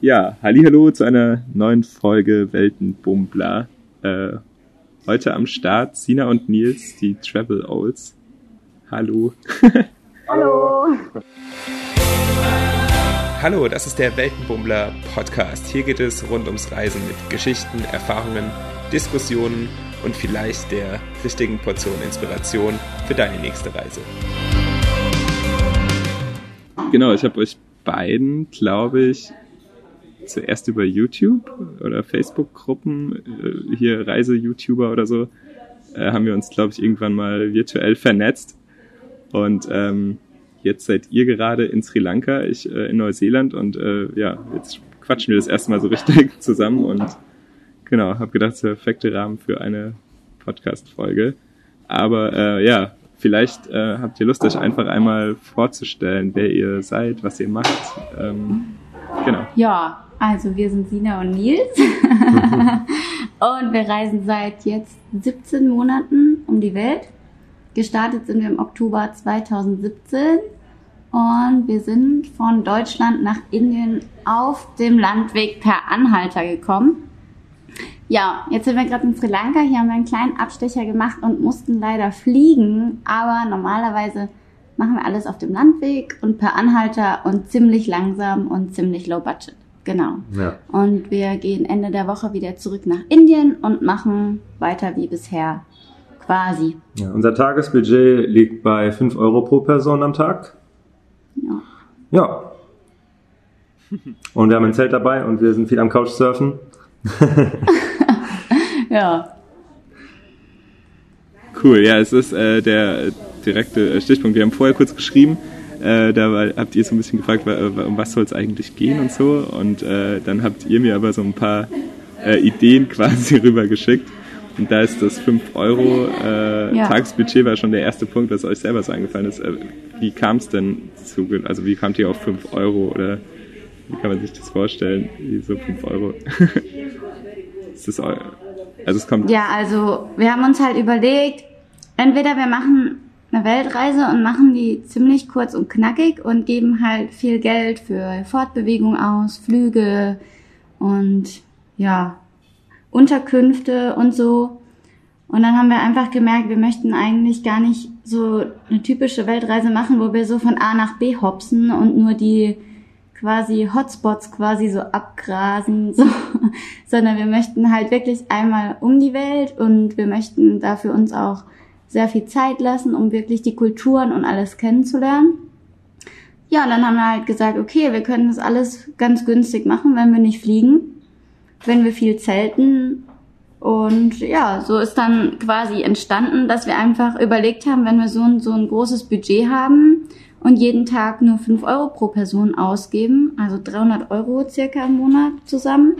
Ja, hallo zu einer neuen Folge Weltenbumbler. Äh, heute am Start Sina und Nils, die Travel Olds. Hallo. Hallo. Hallo, das ist der Weltenbummler Podcast. Hier geht es rund ums Reisen mit Geschichten, Erfahrungen, Diskussionen und vielleicht der richtigen Portion Inspiration für deine nächste Reise. Genau, ich habe euch beiden, glaube ich, zuerst über YouTube oder Facebook-Gruppen, äh, hier Reise-YouTuber oder so, äh, haben wir uns, glaube ich, irgendwann mal virtuell vernetzt. Und ähm, jetzt seid ihr gerade in Sri Lanka, ich äh, in Neuseeland und äh, ja, jetzt quatschen wir das erste Mal so richtig zusammen und genau, habe gedacht, das ist der perfekte Rahmen für eine Podcast-Folge. Aber äh, ja, vielleicht äh, habt ihr Lust, euch einfach einmal vorzustellen, wer ihr seid, was ihr macht. Ähm, genau. Ja, also wir sind Sina und Nils und wir reisen seit jetzt 17 Monaten um die Welt. Gestartet sind wir im Oktober 2017 und wir sind von Deutschland nach Indien auf dem Landweg per Anhalter gekommen. Ja, jetzt sind wir gerade in Sri Lanka. Hier haben wir einen kleinen Abstecher gemacht und mussten leider fliegen. Aber normalerweise machen wir alles auf dem Landweg und per Anhalter und ziemlich langsam und ziemlich low budget. Genau. Ja. Und wir gehen Ende der Woche wieder zurück nach Indien und machen weiter wie bisher quasi. Ja, unser Tagesbudget liegt bei 5 Euro pro Person am Tag. Ja. Ja. Und wir haben ein Zelt dabei und wir sind viel am Couchsurfen. ja. Cool, ja, es ist äh, der direkte Stichpunkt. Wir haben vorher kurz geschrieben, äh, da war, habt ihr so ein bisschen gefragt, um was soll es eigentlich gehen und so. Und äh, dann habt ihr mir aber so ein paar äh, Ideen quasi rübergeschickt. Und da ist das 5 Euro äh, ja. Tagesbudget war schon der erste Punkt, was euch selber so eingefallen ist. Äh, wie kam es denn zu, also wie kamt ihr auf 5 Euro oder wie kann man sich das vorstellen? Wie so 5 Euro? ist das also es kommt. Ja, also wir haben uns halt überlegt, entweder wir machen eine Weltreise und machen die ziemlich kurz und knackig und geben halt viel Geld für Fortbewegung aus, Flüge und ja, Unterkünfte und so. Und dann haben wir einfach gemerkt, wir möchten eigentlich gar nicht so eine typische Weltreise machen, wo wir so von A nach B hopsen und nur die quasi Hotspots quasi so abgrasen, so, sondern wir möchten halt wirklich einmal um die Welt und wir möchten dafür uns auch sehr viel Zeit lassen, um wirklich die Kulturen und alles kennenzulernen. Ja, und dann haben wir halt gesagt, okay, wir können das alles ganz günstig machen, wenn wir nicht fliegen, wenn wir viel zelten. Und ja, so ist dann quasi entstanden, dass wir einfach überlegt haben, wenn wir so ein, so ein großes Budget haben und jeden Tag nur 5 Euro pro Person ausgeben, also 300 Euro circa im Monat zusammen,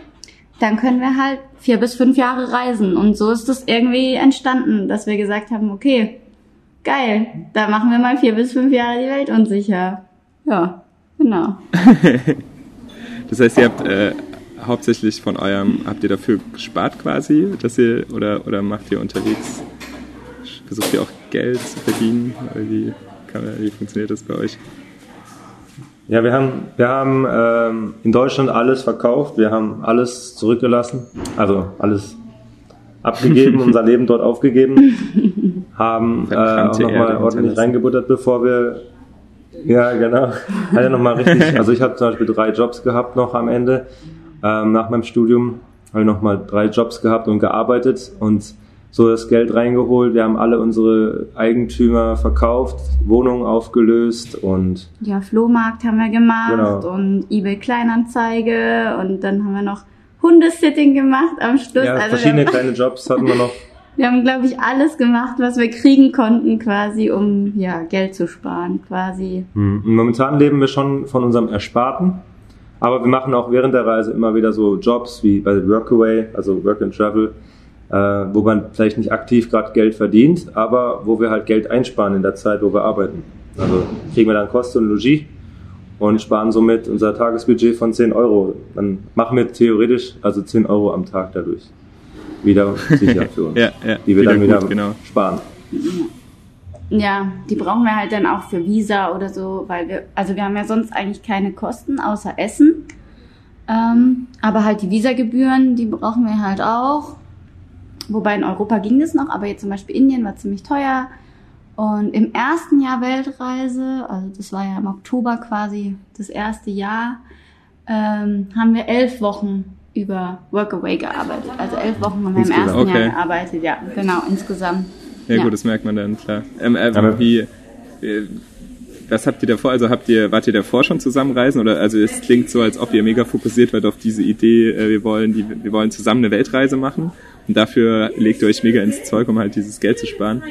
dann können wir halt vier bis fünf Jahre reisen. Und so ist es irgendwie entstanden, dass wir gesagt haben, okay, geil, da machen wir mal vier bis fünf Jahre die Welt unsicher. Ja, genau. das heißt, ihr habt äh, hauptsächlich von eurem, habt ihr dafür gespart quasi, dass ihr, oder, oder macht ihr unterwegs, versucht ihr auch Geld zu verdienen? Wie, kann, wie funktioniert das bei euch? Ja, wir haben, wir haben ähm, in Deutschland alles verkauft, wir haben alles zurückgelassen, also alles abgegeben, unser Leben dort aufgegeben, haben äh, auch nochmal ordentlich reingebuttert, bevor wir, ja genau, hatte nochmal richtig, also ich habe zum Beispiel drei Jobs gehabt noch am Ende, ähm, nach meinem Studium, habe ich nochmal drei Jobs gehabt und gearbeitet. Und so das Geld reingeholt. Wir haben alle unsere Eigentümer verkauft, Wohnungen aufgelöst und. Ja, Flohmarkt haben wir gemacht genau. und eBay Kleinanzeige und dann haben wir noch Hundesitting gemacht am Schluss. Ja, also verschiedene kleine Jobs hatten wir noch. Wir haben, glaube ich, alles gemacht, was wir kriegen konnten, quasi, um ja, Geld zu sparen, quasi. Hm. Momentan leben wir schon von unserem Ersparten, aber wir machen auch während der Reise immer wieder so Jobs wie bei Workaway, also Work and Travel äh, wo man vielleicht nicht aktiv gerade Geld verdient, aber wo wir halt Geld einsparen in der Zeit, wo wir arbeiten. Also kriegen wir dann Kosten und Logis und sparen somit unser Tagesbudget von 10 Euro. Dann machen wir theoretisch also 10 Euro am Tag dadurch wieder sicher für uns, ja, ja, die wir wieder dann wieder gut, genau. sparen. Ja, die brauchen wir halt dann auch für Visa oder so, weil wir, also wir haben ja sonst eigentlich keine Kosten außer Essen. Ähm, aber halt die Visagebühren, die brauchen wir halt auch. Wobei in Europa ging das noch, aber jetzt zum Beispiel Indien war ziemlich teuer. Und im ersten Jahr Weltreise, also das war ja im Oktober quasi das erste Jahr, ähm, haben wir elf Wochen über Workaway gearbeitet. Also elf Wochen haben wir im Insgesamt, ersten okay. Jahr gearbeitet, ja, genau, insgesamt. Ja, gut, das merkt man dann, klar. Ähm, äh, Aber- wie, äh, was habt ihr davor? Also habt ihr, wart ihr davor schon zusammenreisen? Oder also es klingt so, als ob ihr mega fokussiert wart auf diese Idee, äh, wir wollen die, wir wollen zusammen eine Weltreise machen und dafür legt ihr euch mega ins Zeug, um halt dieses Geld zu sparen.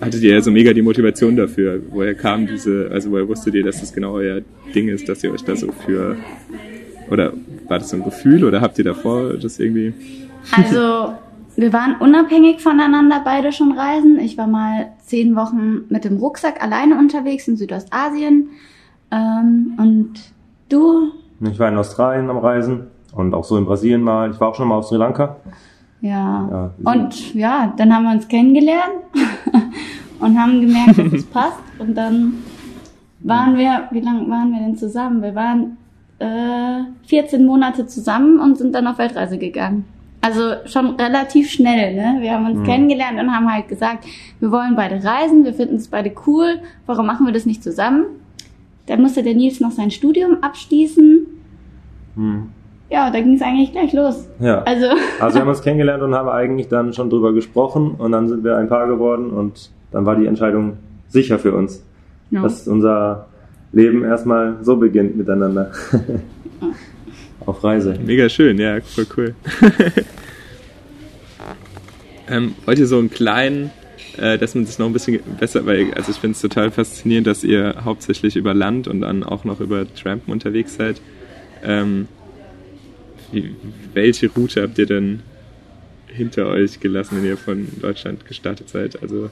Hattet ihr ja so mega die Motivation dafür? Woher kam diese, also woher wusstet ihr, dass das genau euer Ding ist, dass ihr euch da so für oder war das so ein Gefühl oder habt ihr davor das irgendwie? Also, wir waren unabhängig voneinander beide schon reisen. Ich war mal zehn Wochen mit dem Rucksack alleine unterwegs in Südostasien. Ähm, und du, Ich war in Australien am Reisen und auch so in Brasilien mal. Ich war auch schon mal auf Sri Lanka. ja. Ja, und ja, dann haben wir uns kennengelernt und haben gemerkt, dass es passt. Und dann waren wir, wie lange waren wir denn zusammen? Wir waren äh, 14 Monate zusammen und sind dann auf Weltreise gegangen. Also schon relativ schnell, ne? Wir haben uns kennengelernt und haben halt gesagt, wir wollen beide reisen, wir finden es beide cool, warum machen wir das nicht zusammen? Dann musste der Nils noch sein Studium abschließen. Hm. Ja, da ging es eigentlich gleich los. Ja. Also, Also wir haben uns kennengelernt und haben eigentlich dann schon drüber gesprochen und dann sind wir ein Paar geworden und dann war die Entscheidung sicher für uns, ja. dass unser Leben erstmal so beginnt miteinander. Auf Reise. Mega schön, ja, voll cool. ähm, wollt ihr so einen kleinen, äh, dass man sich noch ein bisschen besser, weil also ich finde es total faszinierend, dass ihr hauptsächlich über Land und dann auch noch über Trampen unterwegs seid. Ähm, wie, welche Route habt ihr denn hinter euch gelassen, wenn ihr von Deutschland gestartet seid? Also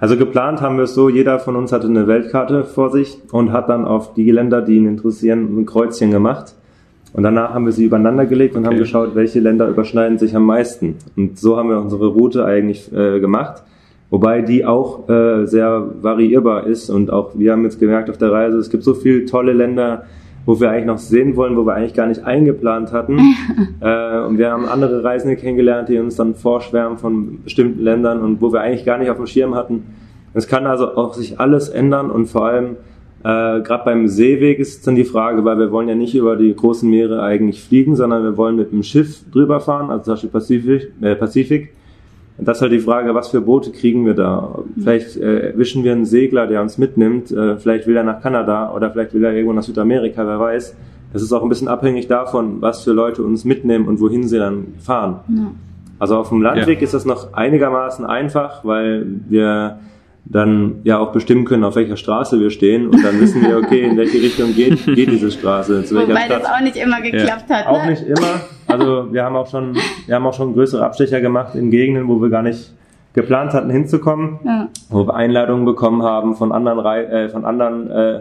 Also geplant haben wir es so, jeder von uns hatte eine Weltkarte vor sich und hat dann auf die Länder, die ihn interessieren, ein Kreuzchen gemacht. Und danach haben wir sie übereinander gelegt und haben Okay. geschaut, welche Länder überschneiden sich am meisten. Und so haben wir unsere Route eigentlich äh, gemacht. Wobei die auch äh, sehr variierbar ist und auch wir haben jetzt gemerkt auf der Reise, es gibt so viele tolle Länder, wo wir eigentlich noch sehen wollen, wo wir eigentlich gar nicht eingeplant hatten. äh, und wir haben andere Reisende kennengelernt, die uns dann vorschwärmen von bestimmten Ländern und wo wir eigentlich gar nicht auf dem Schirm hatten. Es kann also auch sich alles ändern und vor allem äh, gerade beim Seeweg ist dann die Frage, weil wir wollen ja nicht über die großen Meere eigentlich fliegen, sondern wir wollen mit dem Schiff drüber fahren, also zum Beispiel Pazifik. Äh, Pazifik. Und das ist halt die Frage, was für Boote kriegen wir da? Vielleicht äh, erwischen wir einen Segler, der uns mitnimmt. Äh, vielleicht will er nach Kanada oder vielleicht will er irgendwo nach Südamerika, wer weiß. Das ist auch ein bisschen abhängig davon, was für Leute uns mitnehmen und wohin sie dann fahren. ja. Also auf dem Landweg ist das noch einigermaßen einfach, weil wir dann ja auch bestimmen können, auf welcher Straße wir stehen und dann wissen wir, okay, in welche Richtung geht, geht diese Straße, zu welcher Wobei Stadt. das auch nicht immer geklappt hat. Auch ne? nicht immer. Also wir haben auch schon, wir haben auch schon größere Abstecher gemacht in Gegenden, wo wir gar nicht geplant hatten hinzukommen, Ja. wo wir Einladungen bekommen haben von anderen, Rei- äh, von anderen äh,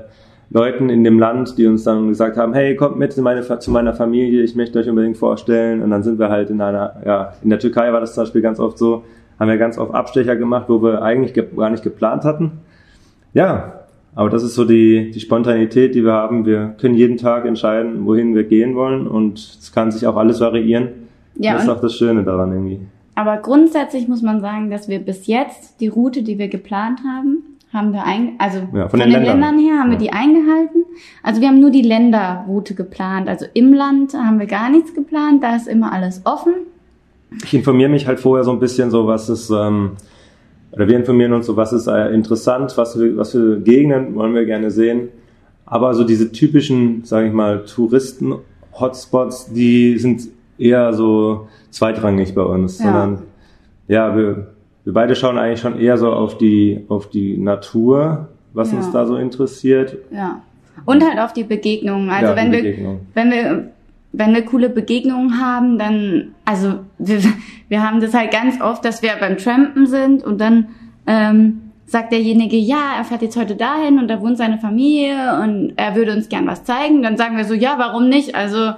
Leuten in dem Land, die uns dann gesagt haben, hey, kommt mit in meine, zu meiner Familie, ich möchte euch unbedingt vorstellen. Und dann sind wir halt in einer, ja, in der Türkei war das zum Beispiel ganz oft so, haben wir ganz oft Abstecher gemacht, wo wir eigentlich ge gar nicht geplant hatten. Ja, aber das ist so die, die Spontanität, die wir haben. Wir können jeden Tag entscheiden, wohin wir gehen wollen und es kann sich auch alles variieren. Ja, das ist auch das Schöne daran irgendwie. Aber grundsätzlich muss man sagen, dass wir bis jetzt die Route, die wir geplant haben, haben wir ein, also Ja, von, von den, den Ländern. Ländern. her haben wir Ja. die eingehalten. Also wir haben nur die Länderroute geplant. Also im Land haben wir gar nichts geplant, da ist immer alles offen. Ich informiere mich halt vorher so ein bisschen so, was ist, ähm, oder wir informieren uns so, was ist äh, interessant, was für, was für Gegenden wollen wir gerne sehen. Aber so diese typischen, sage ich mal, Touristen-Hotspots, die sind eher so zweitrangig bei uns, Ja. sondern ja, wir, wir beide schauen eigentlich schon eher so auf die, auf die Natur, was Ja. uns da so interessiert. Ja. Und halt auf die Begegnungen. Also Ja, wenn wir, Begegnung. wenn wir, wenn wir coole Begegnungen haben, dann, also wir, wir haben das halt ganz oft, dass wir beim Trampen sind und dann ähm, sagt derjenige, ja, er fährt jetzt heute dahin und da wohnt seine Familie und er würde uns gern was zeigen. Dann sagen wir so, ja, warum nicht? Also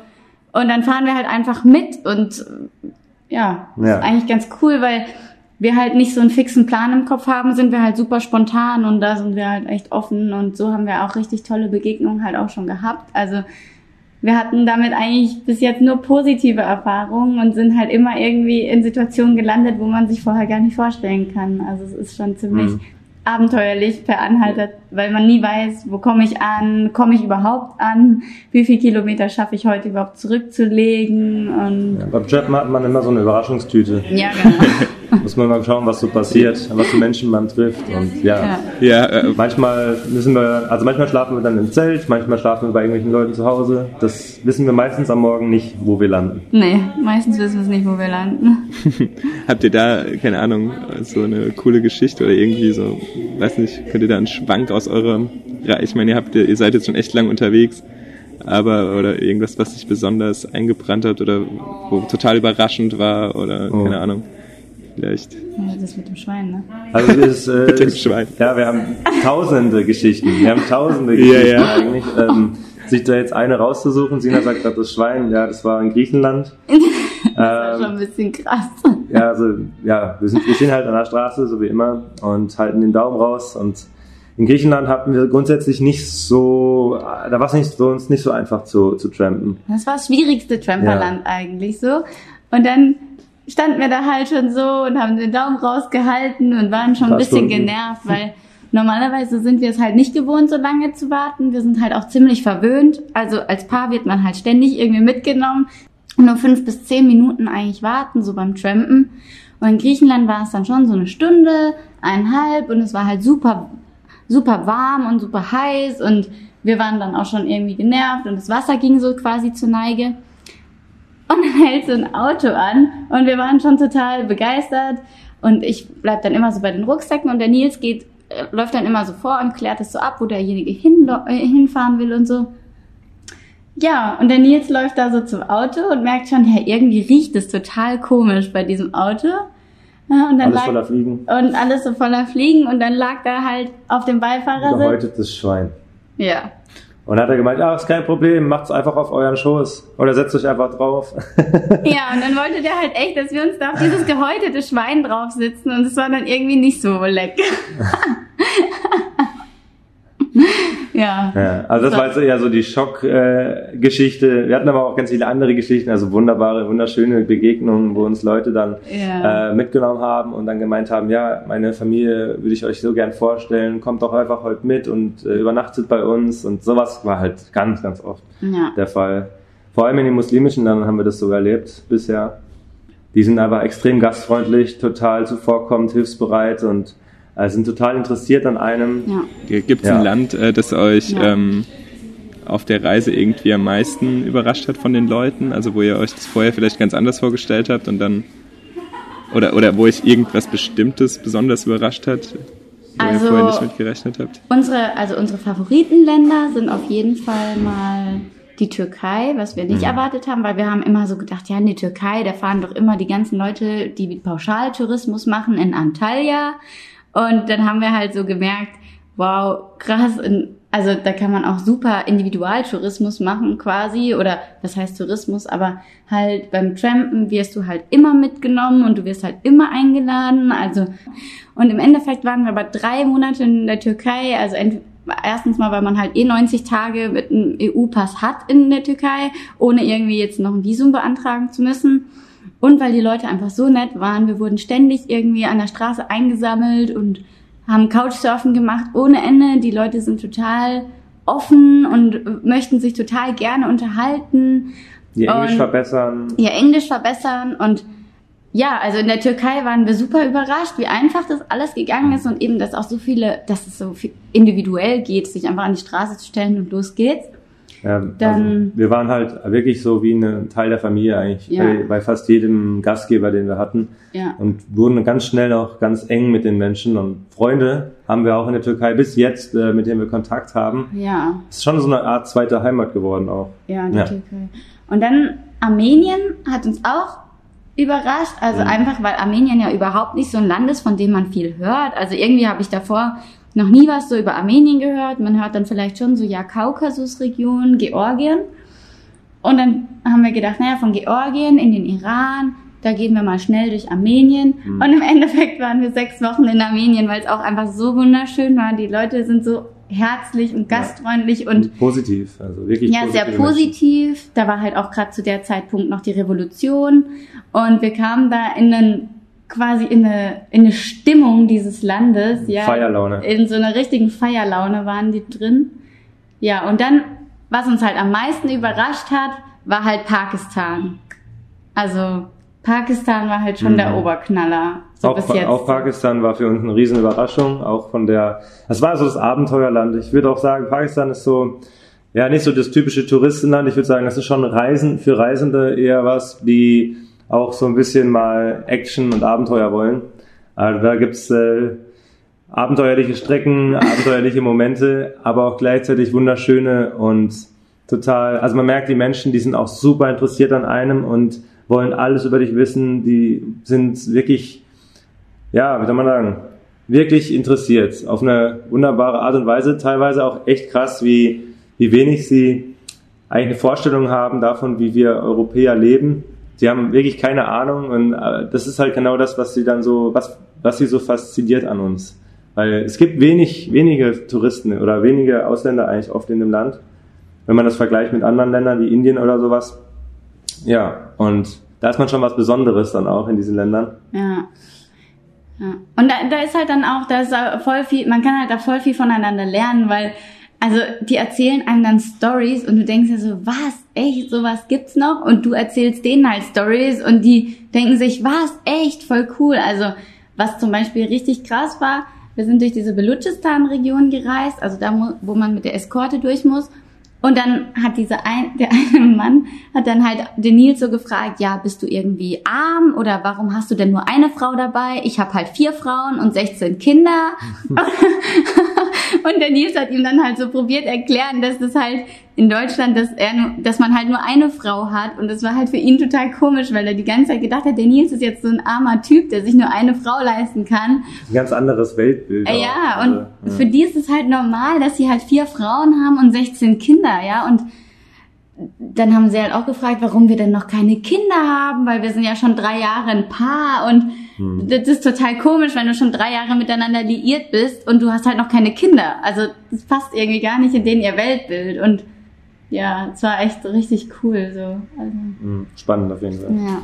und dann fahren wir halt einfach mit und ja, Ja. ist eigentlich ganz cool, weil wir halt nicht so einen fixen Plan im Kopf haben, sind wir halt super spontan und da sind wir halt echt offen und so haben wir auch richtig tolle Begegnungen halt auch schon gehabt. Also wir hatten damit eigentlich bis jetzt nur positive Erfahrungen und sind halt immer irgendwie in Situationen gelandet, wo man sich vorher gar nicht vorstellen kann. Also es ist schon ziemlich Mhm. abenteuerlich per Anhalter, weil man nie weiß, wo komme ich an, komme ich überhaupt an, wie viel Kilometer schaffe ich heute überhaupt zurückzulegen und Ja, beim Trappen hat man immer so eine Überraschungstüte. ja, genau. Muss man mal schauen, was so passiert, was für Menschen man trifft. Und ja, Ja. Ja, äh, manchmal müssen wir, also manchmal schlafen wir dann im Zelt, manchmal schlafen wir bei irgendwelchen Leuten zu Hause. Das wissen wir meistens am Morgen nicht, wo wir landen. Nee, meistens wissen wir es nicht, wo wir landen. habt ihr da, keine Ahnung, so eine coole Geschichte oder irgendwie so, weiß nicht, könnt ihr da einen Schwank aus eurem, ja, ich meine, ihr habt, ihr seid jetzt schon echt lang unterwegs, aber, oder irgendwas, was sich besonders eingebrannt hat oder wo total überraschend war oder, Oh. keine Ahnung, vielleicht. Ja, Das mit dem Schwein, ne? Also ist, äh, Mit dem Schwein. Ja, wir haben tausende Geschichten. Wir haben tausende Ja, Geschichten ja. eigentlich. Ähm, sich da jetzt eine rauszusuchen, Sina sagt gerade das Schwein, ja, das war in Griechenland. Das war schon Ähm, ein bisschen krass. ja, also, ja, wir, sind, wir stehen halt an der Straße, so wie immer, und halten den Daumen raus. Und in Griechenland hatten wir grundsätzlich nicht so, da war es nicht so, uns nicht so einfach zu, zu trampen. Das war das schwierigste Tramperland eigentlich so. Und dann standen wir da halt schon so und haben den Daumen rausgehalten und waren schon ein bisschen Stunden. genervt, weil normalerweise sind wir es halt nicht gewohnt, so lange zu warten. Wir sind halt auch ziemlich verwöhnt. Also als Paar wird man halt ständig irgendwie mitgenommen. Und nur fünf bis zehn Minuten eigentlich warten, so beim Trampen. Und in Griechenland war es dann schon so eine Stunde, eineinhalb und es war halt super, super warm und super heiß und wir waren dann auch schon irgendwie genervt und das Wasser ging so quasi zur Neige. Und dann hält so ein Auto an und wir waren schon total begeistert und ich bleib dann immer so bei den Rucksäcken und der Nils geht, äh, läuft dann immer so vor und klärt es so ab, wo derjenige hinlo- äh, hinfahren will und so. Ja, und der Nils läuft da so zum Auto und merkt schon, ja, irgendwie riecht es total komisch bei diesem Auto. Ja, und dann Alles lag, voller Fliegen. und alles so voller Fliegen und dann lag da halt auf dem Beifahrersitz. Gehäutetes Schwein. Ja. Und dann hat er gemeint, ah, ist kein Problem, macht's einfach auf euren Schoß. Oder setzt euch einfach drauf. Ja, und dann wollte der halt echt, dass wir uns da auf dieses gehäutete Schwein drauf sitzen und es war dann irgendwie nicht so lecker. ja. Ja, also das war jetzt eher so die Schockgeschichte. Äh. Wir hatten aber auch ganz viele andere Geschichten, also wunderbare, wunderschöne Begegnungen, wo uns Leute dann Ja. äh, mitgenommen haben und dann gemeint haben, ja, meine Familie würde ich euch so gern vorstellen, kommt doch einfach heute mit und äh, übernachtet bei uns und sowas war halt ganz, ganz oft Ja. der Fall. Vor allem in den muslimischen Ländern haben wir das sogar erlebt bisher. Die sind aber extrem gastfreundlich, total zuvorkommend, hilfsbereit und sind total interessiert an einem. Ja. Gibt es Ja. ein Land, äh, das euch Ja. ähm, auf der Reise irgendwie am meisten überrascht hat von den Leuten? Also wo ihr euch das vorher vielleicht ganz anders vorgestellt habt und dann oder oder wo euch irgendwas Bestimmtes besonders überrascht hat, wo Also- ihr vorher nicht mit gerechnet habt? Unsere, also unsere Favoritenländer sind auf jeden Fall mal die Türkei, was wir nicht erwartet haben, weil wir haben immer so gedacht, ja, in die Türkei, da fahren doch immer die ganzen Leute, die Pauschaltourismus machen in Antalya. Und dann haben wir halt so gemerkt, wow, krass, in, also da kann man auch super Individualtourismus machen quasi. Oder was heißt Tourismus, aber halt beim Trampen wirst du halt immer mitgenommen und du wirst halt immer eingeladen, also und im Endeffekt waren wir aber drei Monate in der Türkei, also erstens mal, weil man halt eh 90 Tage mit einem EU-Pass hat in der Türkei, ohne irgendwie jetzt noch ein Visum beantragen zu müssen. Und weil die Leute einfach so nett waren, wir wurden ständig irgendwie an der Straße eingesammelt und haben Couchsurfen gemacht ohne Ende. Die Leute sind total offen und möchten sich total gerne unterhalten, Ihr Englisch Und- verbessern. ihr Englisch verbessern und ja, also in der Türkei waren wir super überrascht, wie einfach das alles gegangen ist und eben, dass auch so viele, dass es so individuell geht, sich einfach an die Straße zu stellen und los geht's. Ja, Dann- also wir waren halt wirklich so wie ein Teil der Familie eigentlich Ja. bei, bei fast jedem Gastgeber, den wir hatten. Ja. Und wurden ganz schnell auch ganz eng mit den Menschen. Und Freunde haben wir auch in der Türkei bis jetzt, äh, mit denen wir Kontakt haben. Ja. Ist schon so eine Art zweite Heimat geworden auch. Ja, in der Ja. Türkei. Und dann Armenien hat uns auch überrascht, also Mhm. einfach, weil Armenien ja überhaupt nicht so ein Land ist, von dem man viel hört. Also irgendwie habe ich davor noch nie was so über Armenien gehört. Man hört dann vielleicht schon so, ja, Kaukasusregion, Georgien. Und dann haben wir gedacht, naja, von Georgien in den Iran, da gehen wir mal schnell durch Armenien. Mhm. Und im Endeffekt waren wir sechs Wochen in Armenien, weil es auch einfach so wunderschön war. Die Leute sind so herzlich und gastfreundlich und positiv, also wirklich ja, sehr positiv. Menschen. Da war halt auch gerade zu der Zeitpunkt noch die Revolution und wir kamen da in einen quasi in eine, in eine Stimmung dieses Landes, ja. Feierlaune. In so einer richtigen Feierlaune waren die drin. Ja, und dann, was uns halt am meisten überrascht hat, war halt Pakistan. Also, Pakistan war halt schon Mhm. der Oberknaller. So auch, bis jetzt. auch Pakistan war für uns eine riesen Überraschung, auch von der, das war so das Abenteuerland. Ich würde auch sagen, Pakistan ist so, ja, nicht so das typische Touristenland. Ich würde sagen, das ist schon Reisen, für Reisende eher was, die auch so ein bisschen mal Action und Abenteuer wollen. Also da gibt's äh, abenteuerliche Strecken, abenteuerliche Momente, aber auch gleichzeitig wunderschöne und total, also man merkt, die Menschen, die sind auch super interessiert an einem und wollen alles über dich wissen, die sind wirklich, ja, wie soll man sagen, wirklich interessiert. Auf eine wunderbare Art und Weise, teilweise auch echt krass, wie, wie wenig sie eigentlich eine Vorstellung haben davon, wie wir Europäer leben. Sie haben wirklich keine Ahnung und äh, das ist halt genau das, was sie dann so, was, was sie so fasziniert an uns. Weil es gibt wenig, wenige Touristen oder wenige Ausländer eigentlich oft in dem Land. Wenn man das vergleicht mit anderen Ländern wie Indien oder sowas. Ja, und da ist man schon was Besonderes dann auch in diesen Ländern. Ja. ja. Und da, da ist halt dann auch, da ist voll viel, man kann halt da voll viel voneinander lernen, weil, also die erzählen einem dann Stories und du denkst dir so, was, echt, sowas gibt's noch? Und du erzählst denen halt Stories und die denken sich, was, echt, voll cool. Also, was zum Beispiel richtig krass war, wir sind durch diese Belutschistan-Region gereist, also da, wo man mit der Eskorte durch muss. Und dann hat dieser ein, der eine Mann hat dann halt den Nils so gefragt, ja, bist du irgendwie arm oder warum hast du denn nur eine Frau dabei? Ich habe halt vier Frauen und 16 Kinder. und der Nils hat ihm dann halt so probiert erklären, dass das halt in Deutschland, dass er nur, dass man halt nur eine Frau hat und das war halt für ihn total komisch, weil er die ganze Zeit gedacht hat, der Nils ist jetzt so ein armer Typ, der sich nur eine Frau leisten kann. Ein ganz anderes Weltbild. Äh, auch. Ja, Also, und für die ist es halt normal, dass sie halt vier Frauen haben und 16 Kinder, ja, und dann haben sie halt auch gefragt, warum wir denn noch keine Kinder haben, weil wir sind ja schon drei Jahre ein Paar und Hm. das ist total komisch, wenn du schon drei Jahre miteinander liiert bist und du hast halt noch keine Kinder. Also das passt irgendwie gar nicht in denen ihr Weltbild und ja, es war echt richtig cool so. Also, Hm, Spannend auf jeden Fall. ja.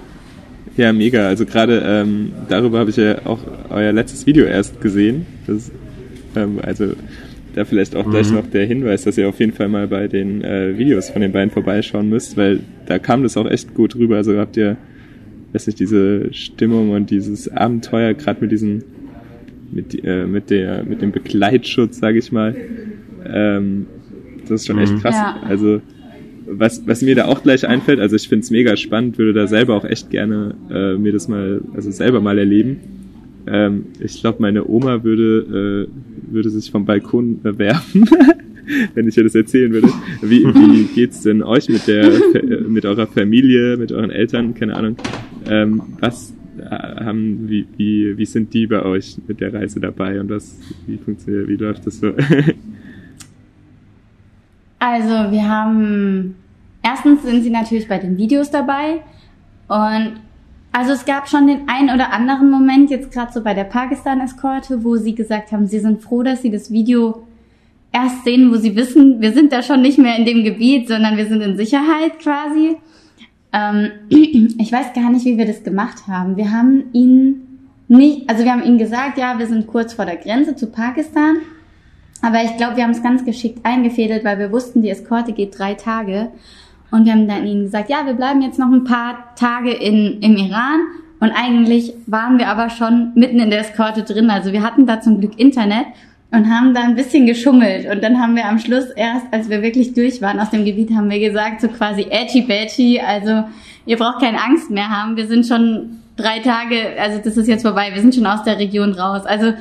Ja, mega. Also gerade ähm, darüber habe ich ja auch euer letztes Video erst gesehen. Das, ähm, also da vielleicht auch gleich noch der Hinweis, dass ihr auf jeden Fall mal bei den äh, Videos von den beiden vorbeischauen müsst, weil da kam das auch echt gut rüber. Also habt ihr, weiß nicht, diese Stimmung und dieses Abenteuer, gerade mit diesen, mit, äh, mit der, mit dem Begleitschutz, sage ich mal. Ähm, das ist schon echt Mhm. krass. Ja. Also was, was mir da auch gleich einfällt, also ich finde es mega spannend, würde da selber auch echt gerne äh, mir das mal, also selber mal erleben. Ähm, ich glaube, meine Oma würde, äh, würde sich vom Balkon äh, werfen, wenn ich ihr das erzählen würde. Wie, wie geht's denn euch mit der, äh, mit eurer Familie, mit euren Eltern, keine Ahnung? Ähm, was äh, haben, wie, wie, wie sind die bei euch mit der Reise dabei und was, wie funktioniert, wie läuft das so? Also wir haben, erstens sind sie natürlich bei den Videos dabei und also es gab schon den einen oder anderen Moment, jetzt gerade so bei der Pakistan-Eskorte, wo sie gesagt haben, sie sind froh, dass sie das Video erst sehen, wo sie wissen, wir sind da schon nicht mehr in dem Gebiet, sondern wir sind in Sicherheit quasi. Ähm, ich weiß gar nicht, wie wir das gemacht haben. Wir haben ihnen nicht, also wir haben ihnen gesagt, ja, wir sind kurz vor der Grenze zu Pakistan. Aber ich glaube, wir haben es ganz geschickt eingefädelt, weil wir wussten, die Eskorte geht drei Tage. Und wir haben dann ihnen gesagt, ja, wir bleiben jetzt noch ein paar Tage in, im Iran. Und eigentlich waren wir aber schon mitten in der Eskorte drin. Also wir hatten da zum Glück Internet und haben da ein bisschen geschummelt. Und dann haben wir am Schluss erst, als wir wirklich durch waren aus dem Gebiet, haben wir gesagt, so quasi edgy badgy, also ihr braucht keine Angst mehr haben. Wir sind schon drei Tage, also das ist jetzt vorbei, wir sind schon aus der Region raus. Also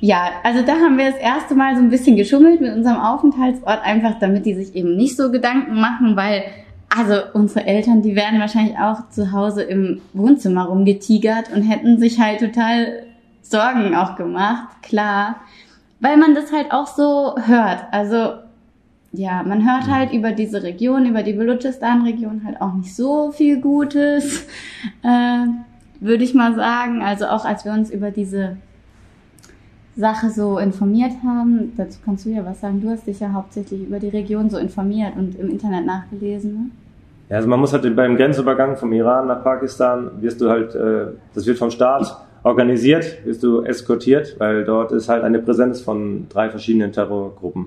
ja, also da haben wir das erste Mal so ein bisschen geschummelt mit unserem Aufenthaltsort, einfach damit die sich eben nicht so Gedanken machen, weil also unsere Eltern, die werden wahrscheinlich auch zu Hause im Wohnzimmer rumgetigert und hätten sich halt total Sorgen auch gemacht, klar, weil man das halt auch so hört. Also ja, man hört halt über diese Region, über die Belutschistan-Region halt auch nicht so viel Gutes, äh, würde ich mal sagen. Also auch als wir uns über diese Sache so informiert haben. Dazu kannst du ja was sagen. Du hast dich ja hauptsächlich über die Region so informiert und im Internet nachgelesen. Ne? Ja, also man muss halt beim Grenzübergang vom Iran nach Pakistan wirst du halt, äh, das wird vom Staat organisiert, wirst du eskortiert, weil dort ist halt eine Präsenz von drei verschiedenen Terrorgruppen.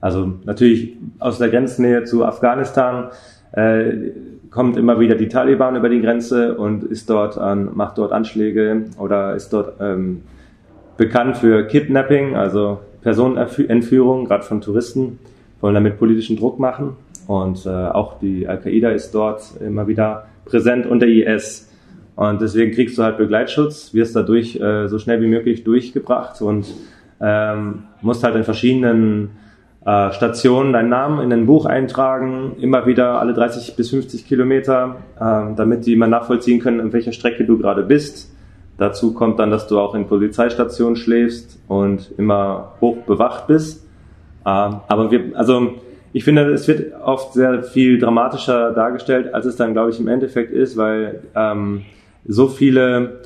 Also natürlich aus der Grenznähe zu Afghanistan äh, kommt immer wieder die Taliban über die Grenze und ist dort an, macht dort Anschläge oder ist dort ähm, bekannt für Kidnapping, also Personenentführung, gerade von Touristen, wollen damit politischen Druck machen. Und äh, auch die Al-Qaida ist dort immer wieder präsent und der IS. Und deswegen kriegst du halt Begleitschutz, wirst dadurch äh, so schnell wie möglich durchgebracht und ähm, musst halt in verschiedenen äh, Stationen deinen Namen in ein Buch eintragen, immer wieder alle 30 bis 50 Kilometer, äh, damit die immer nachvollziehen können, an welcher Strecke du gerade bist. Dazu kommt dann, dass du auch in Polizeistationen schläfst und immer hoch bewacht bist. Äh, aber wir, also ich finde, es wird oft sehr viel dramatischer dargestellt, als es dann, glaube ich, im Endeffekt ist, weil ähm, so viele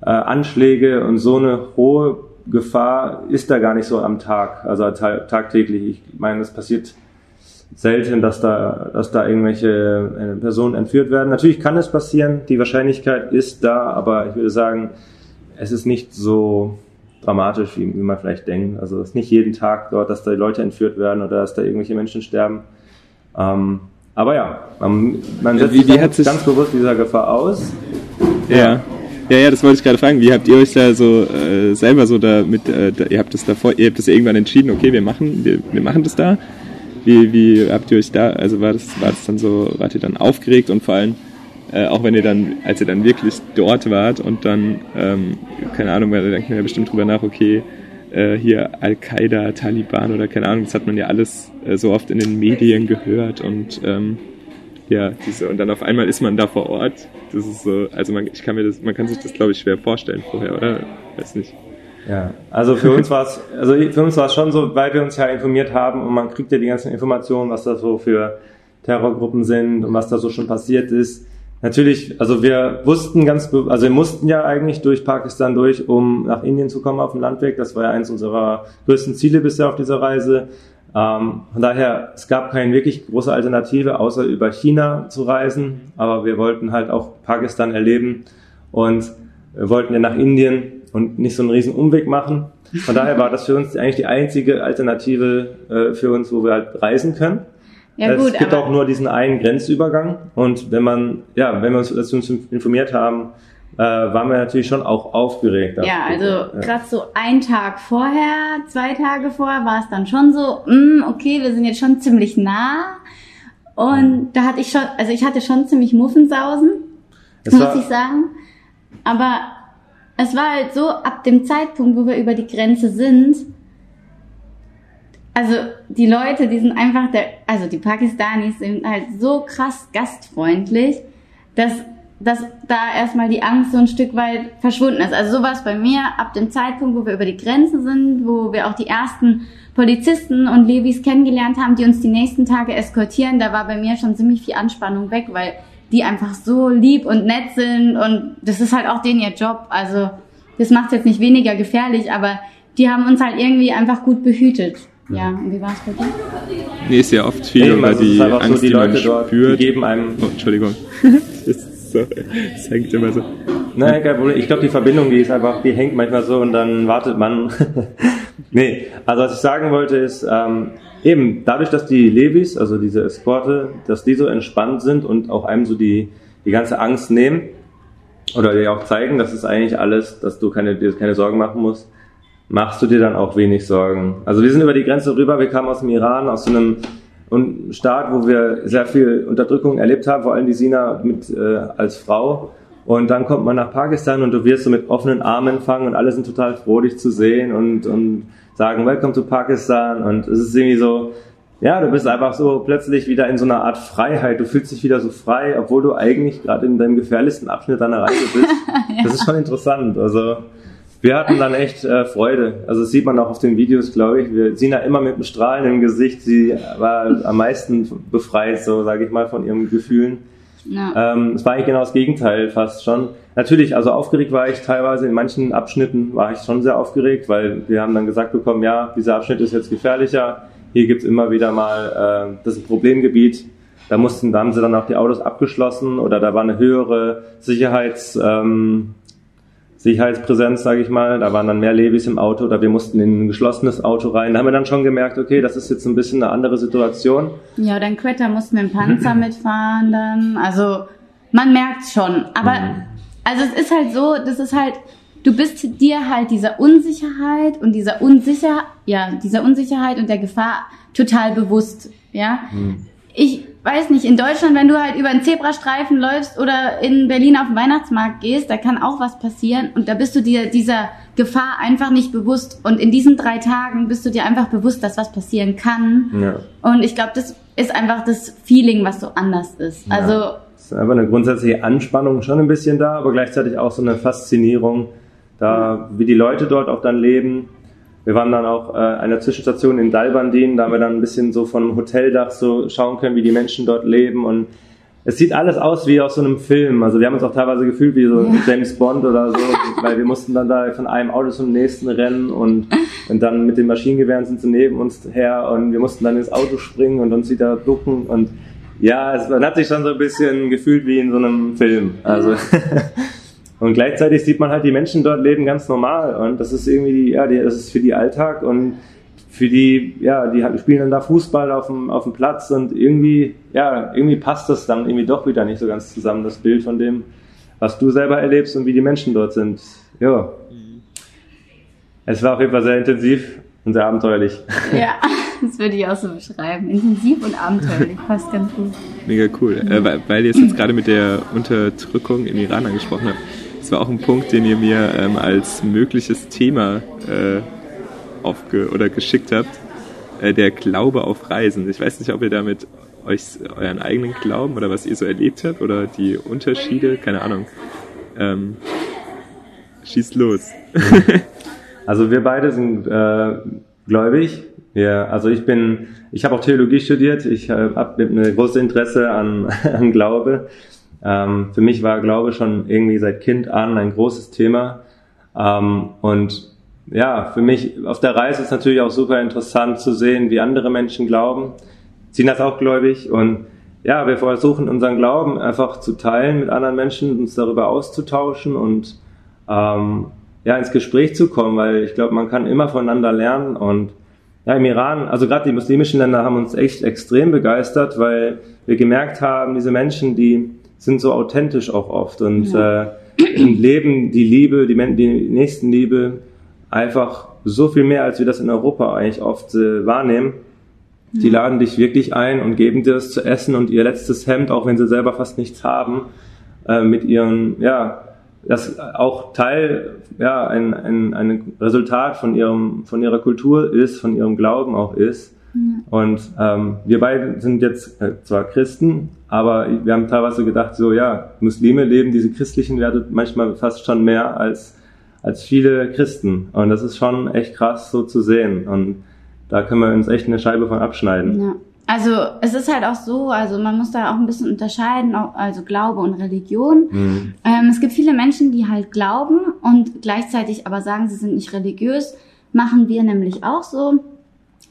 äh, Anschläge und so eine hohe Gefahr ist da gar nicht so am Tag, also tagtäglich. Ich meine, es passiert selten, dass da, dass da irgendwelche äh, Personen entführt werden. Natürlich kann es passieren, die Wahrscheinlichkeit ist da, aber ich würde sagen, es ist nicht so dramatisch, wie, wie man vielleicht denkt. Also es ist nicht jeden Tag dort, dass da Leute entführt werden oder dass da irgendwelche Menschen sterben. Ähm, aber ja, man, man setzt wie, wie sich ganz bewusst dieser Gefahr aus. Ja. Ja, ja, das wollte ich gerade fragen. Wie habt ihr euch da so äh, selber so da mit, äh, da, ihr habt das davor, ihr habt das irgendwann entschieden, okay, wir machen, wir, wir machen das da. Wie, wie habt ihr euch da, also war das, war das dann so, wart ihr dann aufgeregt und vor allem, äh, auch wenn ihr dann, als ihr dann wirklich dort wart und dann, ähm, keine Ahnung, da denkt man ja bestimmt drüber nach, okay, äh, hier Al-Qaida, Taliban oder keine Ahnung, das hat man ja alles äh, so oft in den Medien gehört und ähm, ja, diese, und dann auf einmal ist man da vor Ort. Das ist so, also man, ich kann mir das, man kann sich das glaube ich schwer vorstellen vorher, oder? Weiß nicht. Ja, also für uns war es, also für uns war es schon so, weil wir uns ja informiert haben und man kriegt ja die ganzen Informationen, was da so für Terrorgruppen sind und was da so schon passiert ist. Natürlich, also wir wussten ganz, also wir mussten ja eigentlich durch Pakistan durch, um nach Indien zu kommen auf dem Landweg. Das war ja eins unserer größten Ziele bisher auf dieser Reise. Ähm, von daher, es gab keine wirklich große Alternative, außer über China zu reisen. Aber wir wollten halt auch Pakistan erleben und wollten ja nach Indien und nicht so einen riesen Umweg machen. Von daher war das für uns eigentlich die einzige Alternative äh, für uns, wo wir halt reisen können. Ja, es gut, gibt auch nur diesen einen Grenzübergang und wenn man, ja, wenn wir uns dazu informiert haben, äh, waren wir natürlich schon auch aufgeregt. Ja, also ja. gerade so ein Tag vorher, zwei Tage vorher war es dann schon so, mh, mm, okay, wir sind jetzt schon ziemlich nah. Und mhm. da hatte ich schon, also ich hatte schon ziemlich Muffensausen, es muss ich sagen. Aber es war halt so, ab dem Zeitpunkt, wo wir über die Grenze sind, also die Leute, die sind einfach der, also die Pakistanis sind halt so krass gastfreundlich, dass, dass da erstmal die Angst so ein Stück weit verschwunden ist. Also so war es bei mir ab dem Zeitpunkt, wo wir über die Grenze sind, wo wir auch die ersten Polizisten und Levis kennengelernt haben, die uns die nächsten Tage eskortieren, da war bei mir schon ziemlich viel Anspannung weg, weil die einfach so lieb und nett sind und das ist halt auch denen ihr Job. Also das macht es jetzt nicht weniger gefährlich, aber die haben uns halt irgendwie einfach gut behütet. Ja, und wie war es bei dir? Nee, ist ja oft viel über also die Angst, so, die, die man dort, spürt. Die geben einem oh, Entschuldigung. das, so, das hängt immer so. Nein, kein Problem. Ich glaube, die Verbindung, die ist einfach, die hängt manchmal so und dann wartet man. nee, also was ich sagen wollte ist, ähm, eben dadurch, dass die Levis, also diese Eskorte, dass die so entspannt sind und auch einem so die, die ganze Angst nehmen oder dir auch zeigen, dass es eigentlich alles, dass du keine, dir keine Sorgen machen musst, machst du dir dann auch wenig Sorgen. Also wir sind über die Grenze rüber, wir kamen aus dem Iran, aus so einem Staat, wo wir sehr viel Unterdrückung erlebt haben, vor allem die Sina mit, äh, als Frau. Und dann kommt man nach Pakistan und du wirst so mit offenen Armen empfangen und alle sind total froh, dich zu sehen und, und sagen, Welcome to Pakistan. Und es ist irgendwie so, ja, du bist einfach so plötzlich wieder in so einer Art Freiheit. Du fühlst dich wieder so frei, obwohl du eigentlich gerade in deinem gefährlichsten Abschnitt deiner Reise bist. ja. Das ist schon interessant. Also wir hatten dann echt äh, Freude. Also das sieht man auch auf den Videos, glaube ich. Wir Sina immer mit einem Strahlen im Gesicht. Sie war am meisten befreit, so sage ich mal, von ihren Gefühlen. Ja. Ähm, es war eigentlich genau das Gegenteil fast schon. Natürlich, also aufgeregt war ich teilweise, in manchen Abschnitten war ich schon sehr aufgeregt, weil wir haben dann gesagt bekommen, ja, dieser Abschnitt ist jetzt gefährlicher, hier gibt's immer wieder mal, äh, das ist ein Problemgebiet, da mussten, da haben sie dann auch die Autos abgeschlossen oder da war eine höhere Sicherheits, ähm, Sicherheitspräsenz, sage ich mal. Da waren dann mehr Levis im Auto oder wir mussten in ein geschlossenes Auto rein. Da haben wir dann schon gemerkt, okay, das ist jetzt ein bisschen eine andere Situation. Ja, in Quetta mussten wir im Panzer mitfahren dann. Also man merkt schon. Aber also es ist halt so, das ist halt, du bist dir halt dieser Unsicherheit und dieser Unsicher, ja, dieser Unsicherheit und der Gefahr total bewusst. Ja. Ich weiß nicht, in Deutschland, wenn du halt über einen Zebrastreifen läufst oder in Berlin auf den Weihnachtsmarkt gehst, da kann auch was passieren und da bist du dir dieser Gefahr einfach nicht bewusst. Und in diesen drei Tagen bist du dir einfach bewusst, dass was passieren kann. Ja. Und ich glaube, das ist einfach das Feeling, was so anders ist. Ja. Also, Es ist einfach eine grundsätzliche Anspannung schon ein bisschen da, aber gleichzeitig auch so eine Faszinierung, da wie die Leute dort auch dann leben. Wir waren dann auch äh, einer Zwischenstation in Dalbandin, da haben wir dann ein bisschen so von einem Hoteldach so schauen können, wie die Menschen dort leben und es sieht alles aus wie aus so einem Film. Also wir haben uns auch teilweise gefühlt wie so Ja. James Bond oder so, weil wir mussten dann da von einem Auto zum nächsten rennen und, und dann mit den Maschinengewehren sind sie neben uns her und wir mussten dann ins Auto springen und uns wieder ducken und ja, es, man hat sich schon so ein bisschen gefühlt wie in so einem Film. Also und gleichzeitig sieht man halt, die Menschen dort leben ganz normal und das ist irgendwie, ja, die, das ist für die Alltag und für die, ja, die spielen dann da Fußball auf dem, auf dem Platz und irgendwie, ja, irgendwie passt das dann irgendwie doch wieder nicht so ganz zusammen, das Bild von dem, was du selber erlebst und wie die Menschen dort sind. Ja. Es war auf jeden Fall sehr intensiv und sehr abenteuerlich. ja, das würde ich auch so beschreiben. Intensiv und abenteuerlich, passt ganz gut. Mega cool. Äh, weil, weil ihr es jetzt gerade mit der Unterdrückung im Iran angesprochen habt. Das war auch ein Punkt, den ihr mir ähm, als mögliches Thema äh, aufge oder geschickt habt. Äh, der Glaube auf Reisen. Ich weiß nicht, ob ihr damit euch euren eigenen Glauben oder was ihr so erlebt habt oder die Unterschiede, keine Ahnung. Ähm, schießt los. Also wir beide sind äh, gläubig. Wir, also ich bin, ich habe auch Theologie studiert. Ich äh, habe eine große Interesse an, an Glaube. Ähm, für mich war Glaube schon irgendwie seit Kind an ein großes Thema. Ähm, und ja, für mich auf der Reise ist natürlich auch super interessant zu sehen, wie andere Menschen glauben. Sind das auch gläubig und ja, wir versuchen unseren Glauben einfach zu teilen mit anderen Menschen, uns darüber auszutauschen und ähm, ja, ins Gespräch zu kommen, weil ich glaube, man kann immer voneinander lernen und ja, im Iran, also gerade die muslimischen Länder haben uns echt extrem begeistert, weil wir gemerkt haben, diese Menschen, die sind so authentisch auch oft und äh, leben die Liebe, die, Men- die Nächstenliebe einfach so viel mehr, als wir das in Europa eigentlich oft äh, wahrnehmen. Die laden dich wirklich ein und geben dir das zu essen und ihr letztes Hemd, auch wenn sie selber fast nichts haben, äh, mit ihren, ja, das auch Teil, ja, ein, ein, ein Resultat von ihrem, von ihrer Kultur ist, von ihrem Glauben auch ist. Und ähm, wir beide sind jetzt äh, zwar Christen, aber wir haben teilweise gedacht, so ja, Muslime leben diese christlichen Werte manchmal fast schon mehr als als viele Christen. Und das ist schon echt krass so zu sehen. Und da können wir uns echt eine Scheibe von abschneiden. Ja. Also es ist halt auch so, also man muss da auch ein bisschen unterscheiden, also Glaube und Religion. Mhm. Ähm, es gibt viele Menschen, die halt glauben und gleichzeitig aber sagen, sie sind nicht religiös. Machen wir nämlich auch so.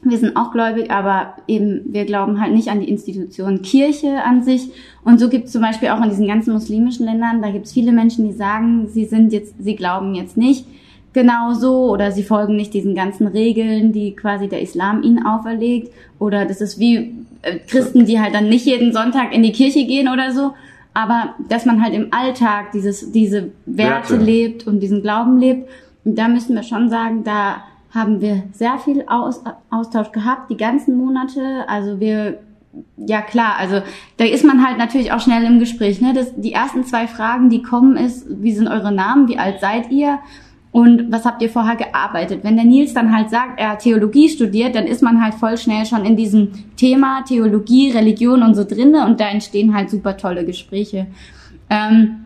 Wir sind auch gläubig, aber eben wir glauben halt nicht an die Institution Kirche an sich. Und so gibt es zum Beispiel auch in diesen ganzen muslimischen Ländern, da gibt es viele Menschen, die sagen, sie sind jetzt, sie glauben jetzt nicht genau so oder sie folgen nicht diesen ganzen Regeln, die quasi der Islam ihnen auferlegt. Oder das ist wie äh, Christen, die halt dann nicht jeden Sonntag in die Kirche gehen oder so. Aber dass man halt im Alltag dieses, diese Werte, Werte. lebt und diesen Glauben lebt, und da müssen wir schon sagen, da haben wir sehr viel Aus, Austausch gehabt, die ganzen Monate. Also wir, ja klar, also da ist man halt natürlich auch schnell im Gespräch. Ne? Das, die ersten zwei Fragen, die kommen, ist, wie sind eure Namen, wie alt seid ihr? Und was habt ihr vorher gearbeitet? Wenn der Nils dann halt sagt, er hat Theologie studiert, dann ist man halt voll schnell schon in diesem Thema Theologie, Religion und so drinne und da entstehen halt super tolle Gespräche. Ähm,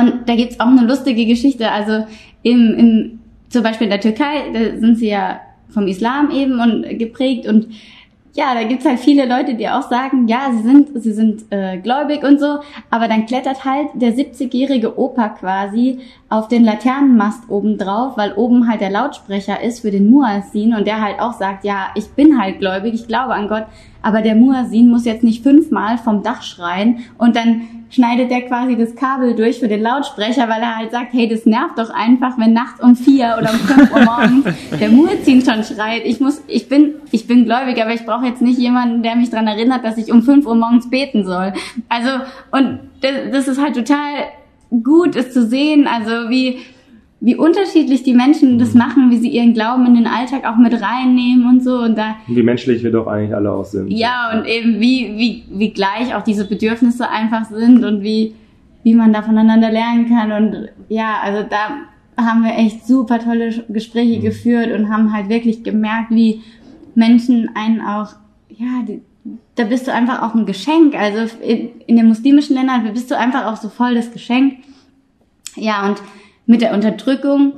und da gibt's auch eine lustige Geschichte. Also im, im, zum Beispiel in der Türkei, da sind sie ja vom Islam eben und geprägt und ja, da gibt's halt viele Leute, die auch sagen, ja, sie sind, sie sind äh, gläubig und so, aber dann klettert halt der 70-jährige Opa quasi auf den Laternenmast oben drauf, weil oben halt der Lautsprecher ist für den Muazzin und der halt auch sagt, ja, ich bin halt gläubig, ich glaube an Gott, aber der Muazzin muss jetzt nicht fünfmal vom Dach schreien und dann schneidet der quasi das Kabel durch für den Lautsprecher, weil er halt sagt, hey, das nervt doch einfach, wenn nachts um vier oder um fünf Uhr morgens der Muezzin schon schreit. Ich muss, ich bin, ich bin gläubig, aber ich brauche jetzt nicht jemanden, der mich dran erinnert, dass ich um fünf Uhr morgens beten soll. Also, und das, das ist halt total gut, es zu sehen, also wie, wie unterschiedlich die Menschen das machen, wie sie ihren Glauben in den Alltag auch mit reinnehmen und so und da wie menschlich wir doch eigentlich alle auch sind. Ja, und eben wie wie wie gleich auch diese Bedürfnisse einfach sind und wie wie man da voneinander lernen kann und ja, also da haben wir echt super tolle Gespräche mhm. geführt und haben halt wirklich gemerkt, wie Menschen einen auch ja, die, da bist du einfach auch ein Geschenk. Also in, in den muslimischen Ländern bist du einfach auch so voll das Geschenk. Ja, und mit der Unterdrückung,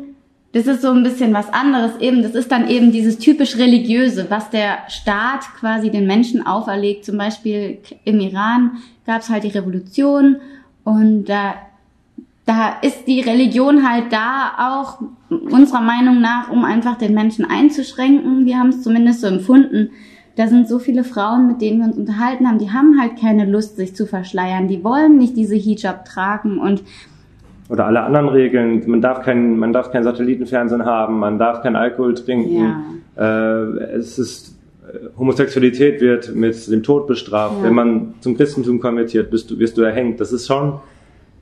das ist so ein bisschen was anderes eben. Das ist dann eben dieses typisch religiöse, was der Staat quasi den Menschen auferlegt. Zum Beispiel im Iran gab es halt die Revolution und da, da ist die Religion halt da auch unserer Meinung nach, um einfach den Menschen einzuschränken. Wir haben es zumindest so empfunden. Da sind so viele Frauen, mit denen wir uns unterhalten haben, die haben halt keine Lust, sich zu verschleiern. Die wollen nicht diese Hijab tragen und oder alle anderen Regeln. Man darf kein, man darf kein Satellitenfernsehen haben, man darf kein Alkohol trinken. Ja. Äh, es ist äh, Homosexualität wird mit dem Tod bestraft. Ja. Wenn man zum Christentum konvertiert, bist du, wirst du erhängt. Das ist schon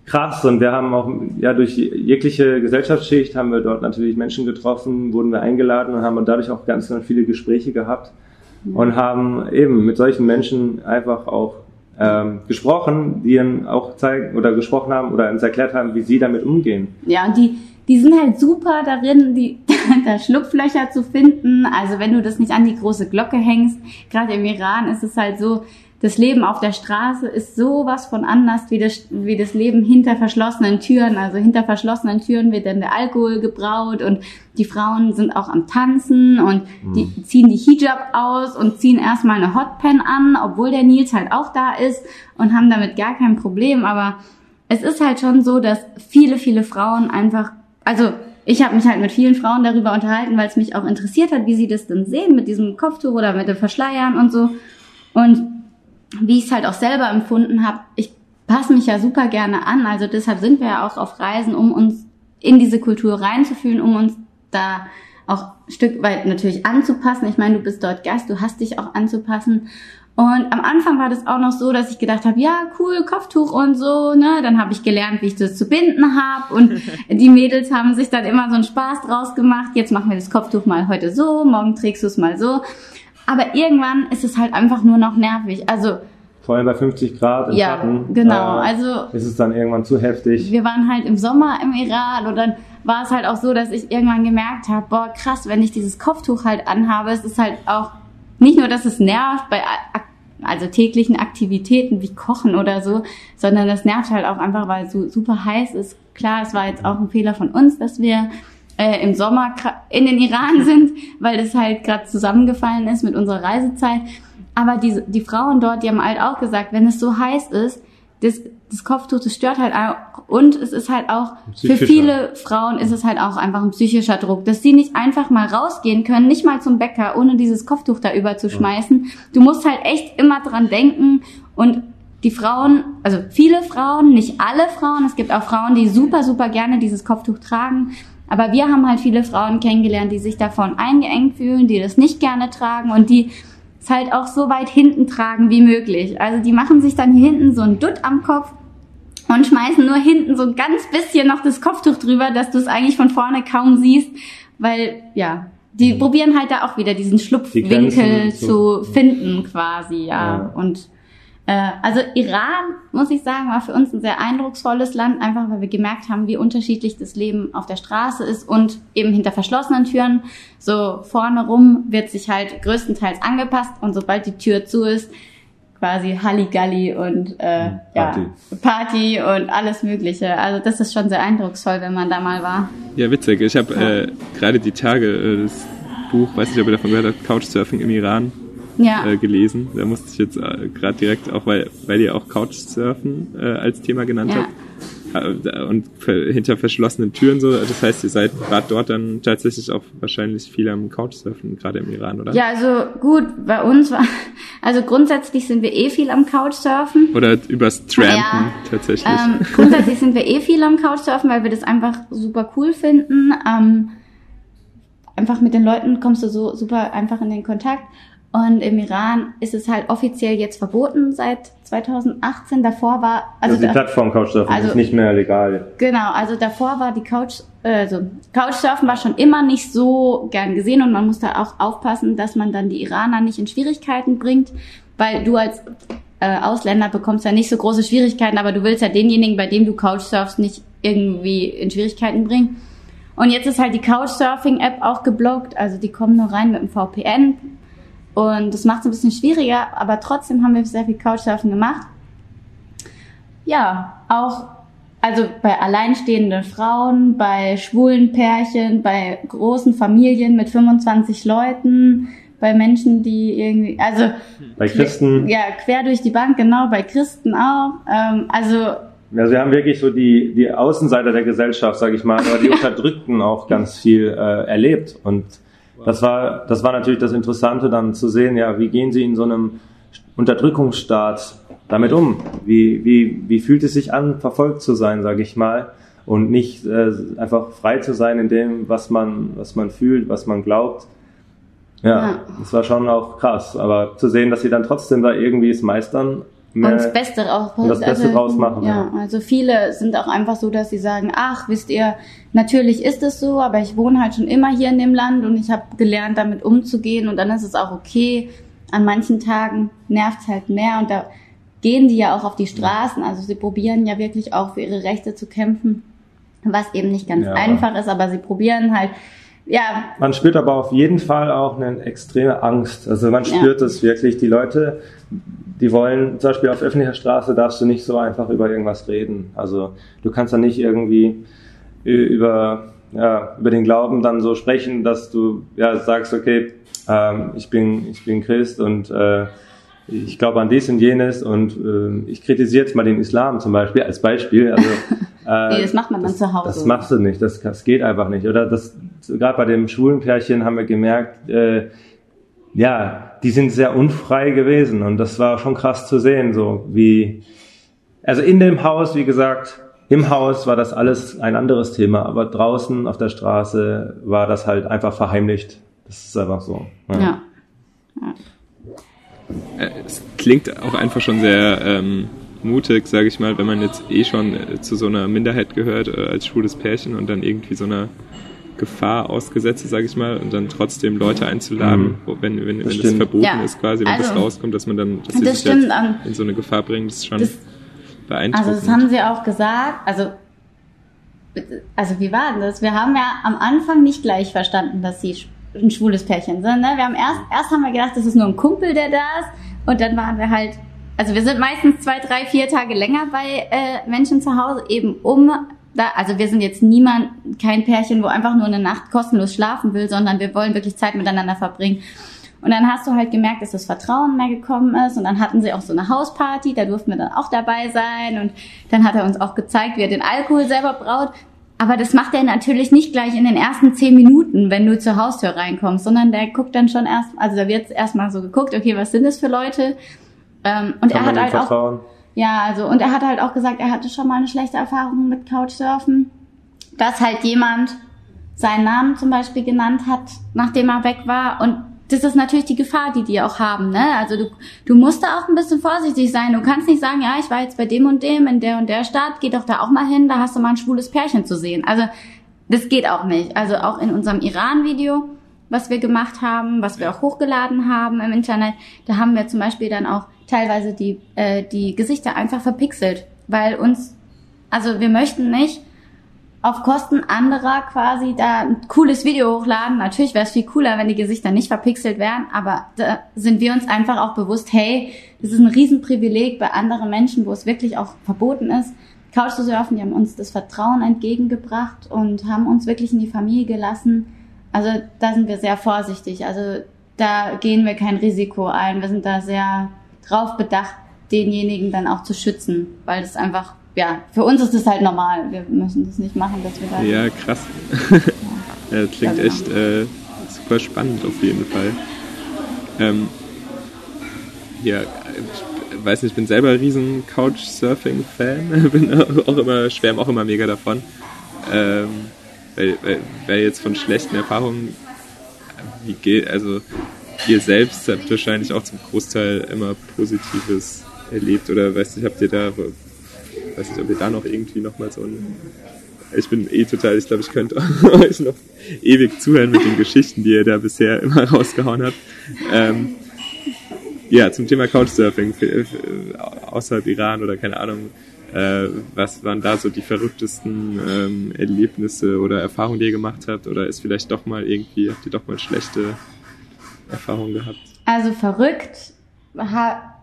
krass. Und wir haben auch, ja, durch jegliche Gesellschaftsschicht haben wir dort natürlich Menschen getroffen, wurden wir eingeladen und haben dadurch auch ganz, ganz viele Gespräche gehabt und haben eben mit solchen Menschen einfach auch ähm, gesprochen, die ihnen auch zeigen oder gesprochen haben oder uns erklärt haben, wie sie damit umgehen. Ja, und die, die sind halt super darin, die, da Schlupflöcher zu finden. Also wenn du das nicht an die große Glocke hängst, gerade im Iran ist es halt so, das Leben auf der Straße ist sowas von anders wie das, wie das Leben hinter verschlossenen Türen. Also hinter verschlossenen Türen wird dann der Alkohol gebraut und die Frauen sind auch am Tanzen und die mhm. ziehen die Hijab aus und ziehen erstmal eine Hotpen an, obwohl der Nils halt auch da ist und haben damit gar kein Problem. Aber es ist halt schon so, dass viele, viele Frauen einfach, also ich habe mich halt mit vielen Frauen darüber unterhalten, weil es mich auch interessiert hat, wie sie das denn sehen mit diesem Kopftuch oder mit dem Verschleiern und so. Und wie ich es halt auch selber empfunden habe, ich passe mich ja super gerne an. Also deshalb sind wir ja auch auf Reisen, um uns in diese Kultur reinzufühlen, um uns da auch ein Stück weit natürlich anzupassen. Ich meine, du bist dort Gast, du hast dich auch anzupassen. Und am Anfang war das auch noch so, dass ich gedacht habe, ja, cool, Kopftuch und so, ne? Dann habe ich gelernt, wie ich das zu binden habe und die Mädels haben sich dann immer so einen Spaß draus gemacht. Jetzt machen wir das Kopftuch mal heute so, morgen trägst du es mal so. Aber irgendwann ist es halt einfach nur noch nervig. Also vor allem bei 50 Grad im ja, Schatten. genau. Äh, also ist es dann irgendwann zu heftig. Wir waren halt im Sommer im Iran und dann war es halt auch so, dass ich irgendwann gemerkt habe, boah krass, wenn ich dieses Kopftuch halt anhabe, es ist halt auch nicht nur, dass es nervt bei also täglichen Aktivitäten wie Kochen oder so, sondern das nervt halt auch einfach, weil es so super heiß ist. Klar, es war jetzt auch ein Fehler von uns, dass wir äh, im Sommer in den Iran sind, weil das halt gerade zusammengefallen ist mit unserer Reisezeit. Aber die, die Frauen dort, die haben halt auch gesagt, wenn es so heiß ist, das, das Kopftuch, das stört halt auch. Und es ist halt auch, für viele Frauen ist es halt auch einfach ein psychischer Druck, dass sie nicht einfach mal rausgehen können, nicht mal zum Bäcker, ohne dieses Kopftuch da überzuschmeißen. Du musst halt echt immer dran denken und die Frauen, also viele Frauen, nicht alle Frauen, es gibt auch Frauen, die super, super gerne dieses Kopftuch tragen, aber wir haben halt viele Frauen kennengelernt, die sich davon eingeengt fühlen, die das nicht gerne tragen und die es halt auch so weit hinten tragen wie möglich. Also die machen sich dann hier hinten so ein Dutt am Kopf und schmeißen nur hinten so ein ganz bisschen noch das Kopftuch drüber, dass du es eigentlich von vorne kaum siehst, weil ja, die mhm. probieren halt da auch wieder diesen Schlupfwinkel zu finden quasi, ja. ja. Und also Iran, muss ich sagen, war für uns ein sehr eindrucksvolles Land, einfach weil wir gemerkt haben, wie unterschiedlich das Leben auf der Straße ist und eben hinter verschlossenen Türen. So vorne rum wird sich halt größtenteils angepasst und sobald die Tür zu ist, quasi Halligalli und äh, hm, Party. ja Party und alles Mögliche. Also das ist schon sehr eindrucksvoll, wenn man da mal war. Ja, witzig. Ich habe äh, gerade die Tage äh, das Buch, weiß nicht, ob ihr davon gehört habt, Couchsurfing im Iran Ja. äh, gelesen. Da musste ich jetzt äh, gerade direkt auch, weil, weil ihr auch Couchsurfen äh, als Thema genannt Ja. habt. Äh, Und hinter verschlossenen Türen so. Das heißt, ihr seid gerade dort dann tatsächlich auch wahrscheinlich viel am Couchsurfen, gerade im Iran, oder? Ja, also gut, bei uns war, also grundsätzlich sind wir eh viel am Couchsurfen. Oder übers Trampen Ja. tatsächlich. Ähm, grundsätzlich sind wir eh viel am Couchsurfen, weil wir das einfach super cool finden. Ähm, einfach mit den Leuten kommst du so super einfach in den Kontakt. Und im Iran ist es halt offiziell jetzt verboten seit 2018. Davor war, also, Also die da, Plattform Couchsurfing also- ist nicht mehr legal. genau, also davor war die Couch, also Couchsurfen war schon immer nicht so gern gesehen und man muss da auch aufpassen, dass man dann die Iraner nicht in Schwierigkeiten bringt, weil du als äh, Ausländer bekommst ja nicht so große Schwierigkeiten, aber du willst ja denjenigen, bei dem du Couchsurfst, nicht irgendwie in Schwierigkeiten bringen. Und jetzt ist halt die Couchsurfing-App auch geblockt, also die kommen nur rein mit dem VPN und das macht es ein bisschen schwieriger, aber trotzdem haben wir sehr viel Couchsurfen gemacht. Ja, auch also bei alleinstehenden Frauen, bei schwulen Pärchen, bei großen Familien mit 25 Leuten, bei Menschen, die irgendwie, also Bei Christen, ja, quer durch die Bank, genau, bei Christen auch. Ähm, also also wir haben wirklich so die, die Außenseiter der Gesellschaft, sage ich mal, aber die Unterdrückten auch ganz viel äh, erlebt. Und das war, das war natürlich das Interessante dann zu sehen, ja, wie gehen sie in so einem Unterdrückungsstaat damit um? Wie, wie, wie fühlt es sich an, verfolgt zu sein, sage ich mal, und nicht äh, einfach frei zu sein in dem, was man, was man fühlt, was man glaubt. Ja, Ja. das war schon auch krass. Aber zu sehen, dass sie dann trotzdem da irgendwie es meistern. Und das Beste und das Beste draus machen, Ja, ja. also viele sind auch einfach so, dass sie sagen, ach, wisst ihr, natürlich ist es so, aber ich wohne halt schon immer hier in dem Land und ich habe gelernt, damit umzugehen und dann ist es auch okay. An manchen Tagen nervt es halt mehr und da gehen die ja auch auf die Straßen. Also sie probieren ja wirklich auch für ihre Rechte zu kämpfen, was eben nicht ganz Ja. einfach ist, aber sie probieren halt, ja, Man spürt aber auf jeden Fall auch eine extreme Angst. Also man Ja. spürt es wirklich. Die Leute, die wollen, zum Beispiel auf öffentlicher Straße darfst du nicht so einfach über irgendwas reden. Also du kannst dann nicht irgendwie über, ja, über den Glauben dann so sprechen, dass du ja, sagst, okay, ähm, ich, bin, ich bin Christ und äh, ich glaube an dies und jenes und äh, ich kritisiere jetzt mal den Islam zum Beispiel als Beispiel. Also, äh, Nee, das macht man dann zu Hause. Das machst du nicht, das, das geht einfach nicht. Oder das gerade bei dem schwulen Pärchen haben wir gemerkt, äh, ja, die sind sehr unfrei gewesen und das war schon krass zu sehen, so wie also in dem Haus, wie gesagt, im Haus war das alles ein anderes Thema, aber draußen auf der Straße war das halt einfach verheimlicht. Das ist einfach so. ja. Äh, es klingt auch einfach schon sehr ähm, mutig, sage ich mal, wenn man jetzt eh schon äh, zu so einer Minderheit gehört äh, als schwules Pärchen und dann irgendwie so einer Gefahr ausgesetzt sage ich mal, und dann trotzdem Leute einzuladen, Mhm. wenn, wenn, wenn das verboten Ja, ist quasi, wenn das also, rauskommt, dass man dann dass sie das sich stimmt, ähm, in so eine Gefahr bringt, das ist schon das- beeindruckend. Also das haben sie auch gesagt. Also, also wie war denn das? Wir haben ja am Anfang nicht gleich verstanden, dass sie ein schwules Pärchen sind. Ne? Wir haben erst, erst haben wir gedacht, das ist nur ein Kumpel, der da ist. Und dann waren wir halt, also wir sind meistens zwei, drei, vier Tage länger bei äh, Menschen zu Hause, eben um da, also wir sind jetzt niemand, kein Pärchen, wo einfach nur eine Nacht kostenlos schlafen will, sondern wir wollen wirklich Zeit miteinander verbringen. Und dann hast du halt gemerkt, dass das Vertrauen mehr gekommen ist. Und dann hatten sie auch so eine Hausparty, da durften wir dann auch dabei sein. Und dann hat er uns auch gezeigt, wie er den Alkohol selber braut. Aber das macht er natürlich nicht gleich in den ersten zehn Minuten, wenn du zur Haustür reinkommst, sondern der guckt dann schon erst, also da wird erstmal so geguckt, okay, was sind das für Leute? Ähm, und Kann er hat halt auch? Ja, also, und er hat halt auch gesagt, er hatte schon mal eine schlechte Erfahrung mit Couchsurfen, dass halt jemand seinen Namen zum Beispiel genannt hat, nachdem er weg war. Und das ist natürlich die Gefahr, die die auch haben, ne? Also du, du musst da auch ein bisschen vorsichtig sein. Du kannst nicht sagen, ja, ich war jetzt bei dem und dem in der und der Stadt, geh doch da auch mal hin, da hast du mal ein schwules Pärchen zu sehen. Also, das geht auch nicht. Also auch in unserem Iran-Video, was wir gemacht haben, was wir auch hochgeladen haben im Internet, da haben wir zum Beispiel dann auch teilweise die, äh, die Gesichter einfach verpixelt, weil uns, also wir möchten nicht auf Kosten anderer quasi da ein cooles Video hochladen. Natürlich wäre es viel cooler, wenn die Gesichter nicht verpixelt wären, aber da sind wir uns einfach auch bewusst, hey, das ist ein Riesenprivileg bei anderen Menschen, wo es wirklich auch verboten ist. Couch zu surfen, die haben uns das Vertrauen entgegengebracht und haben uns wirklich in die Familie gelassen. Also da sind wir sehr vorsichtig. Also da gehen wir kein Risiko ein. Wir sind da sehr drauf bedacht, denjenigen dann auch zu schützen, weil das einfach, ja, für uns ist das halt normal. Wir müssen das nicht machen, dass wir da. Ja, krass. ja, das klingt genau. echt äh, super spannend auf jeden Fall. Ähm, ja, ich weiß nicht, ich bin selber ein riesen Couchsurfing-Fan, bin auch immer, schwärme auch immer mega davon. Ähm, weil, weil, weil jetzt von schlechten Erfahrungen, wie geht, also ihr selbst habt wahrscheinlich auch zum Großteil immer Positives erlebt oder weiß nicht, habt ihr da, weiß nicht, ob ihr da noch irgendwie nochmal so ein ich bin eh total, ich glaube, ich könnte euch noch ewig zuhören mit den Geschichten, die ihr da bisher immer rausgehauen habt. Ähm, ja, zum Thema Couchsurfing außerhalb Iran oder keine Ahnung, äh, was waren da so die verrücktesten ähm, Erlebnisse oder Erfahrungen, die ihr gemacht habt? Oder ist vielleicht doch mal irgendwie, habt ihr doch mal schlechte Erfahrungen gehabt? Also verrückt, ha,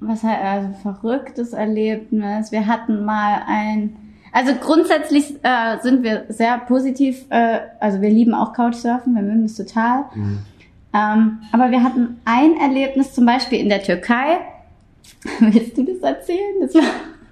was heißt, also verrücktes Erlebnis. Wir hatten mal ein, also grundsätzlich äh, sind wir sehr positiv, äh, also wir lieben auch Couchsurfen, wir mögen es total. Ähm, aber wir hatten ein Erlebnis zum Beispiel in der Türkei. Willst du das erzählen? Das war,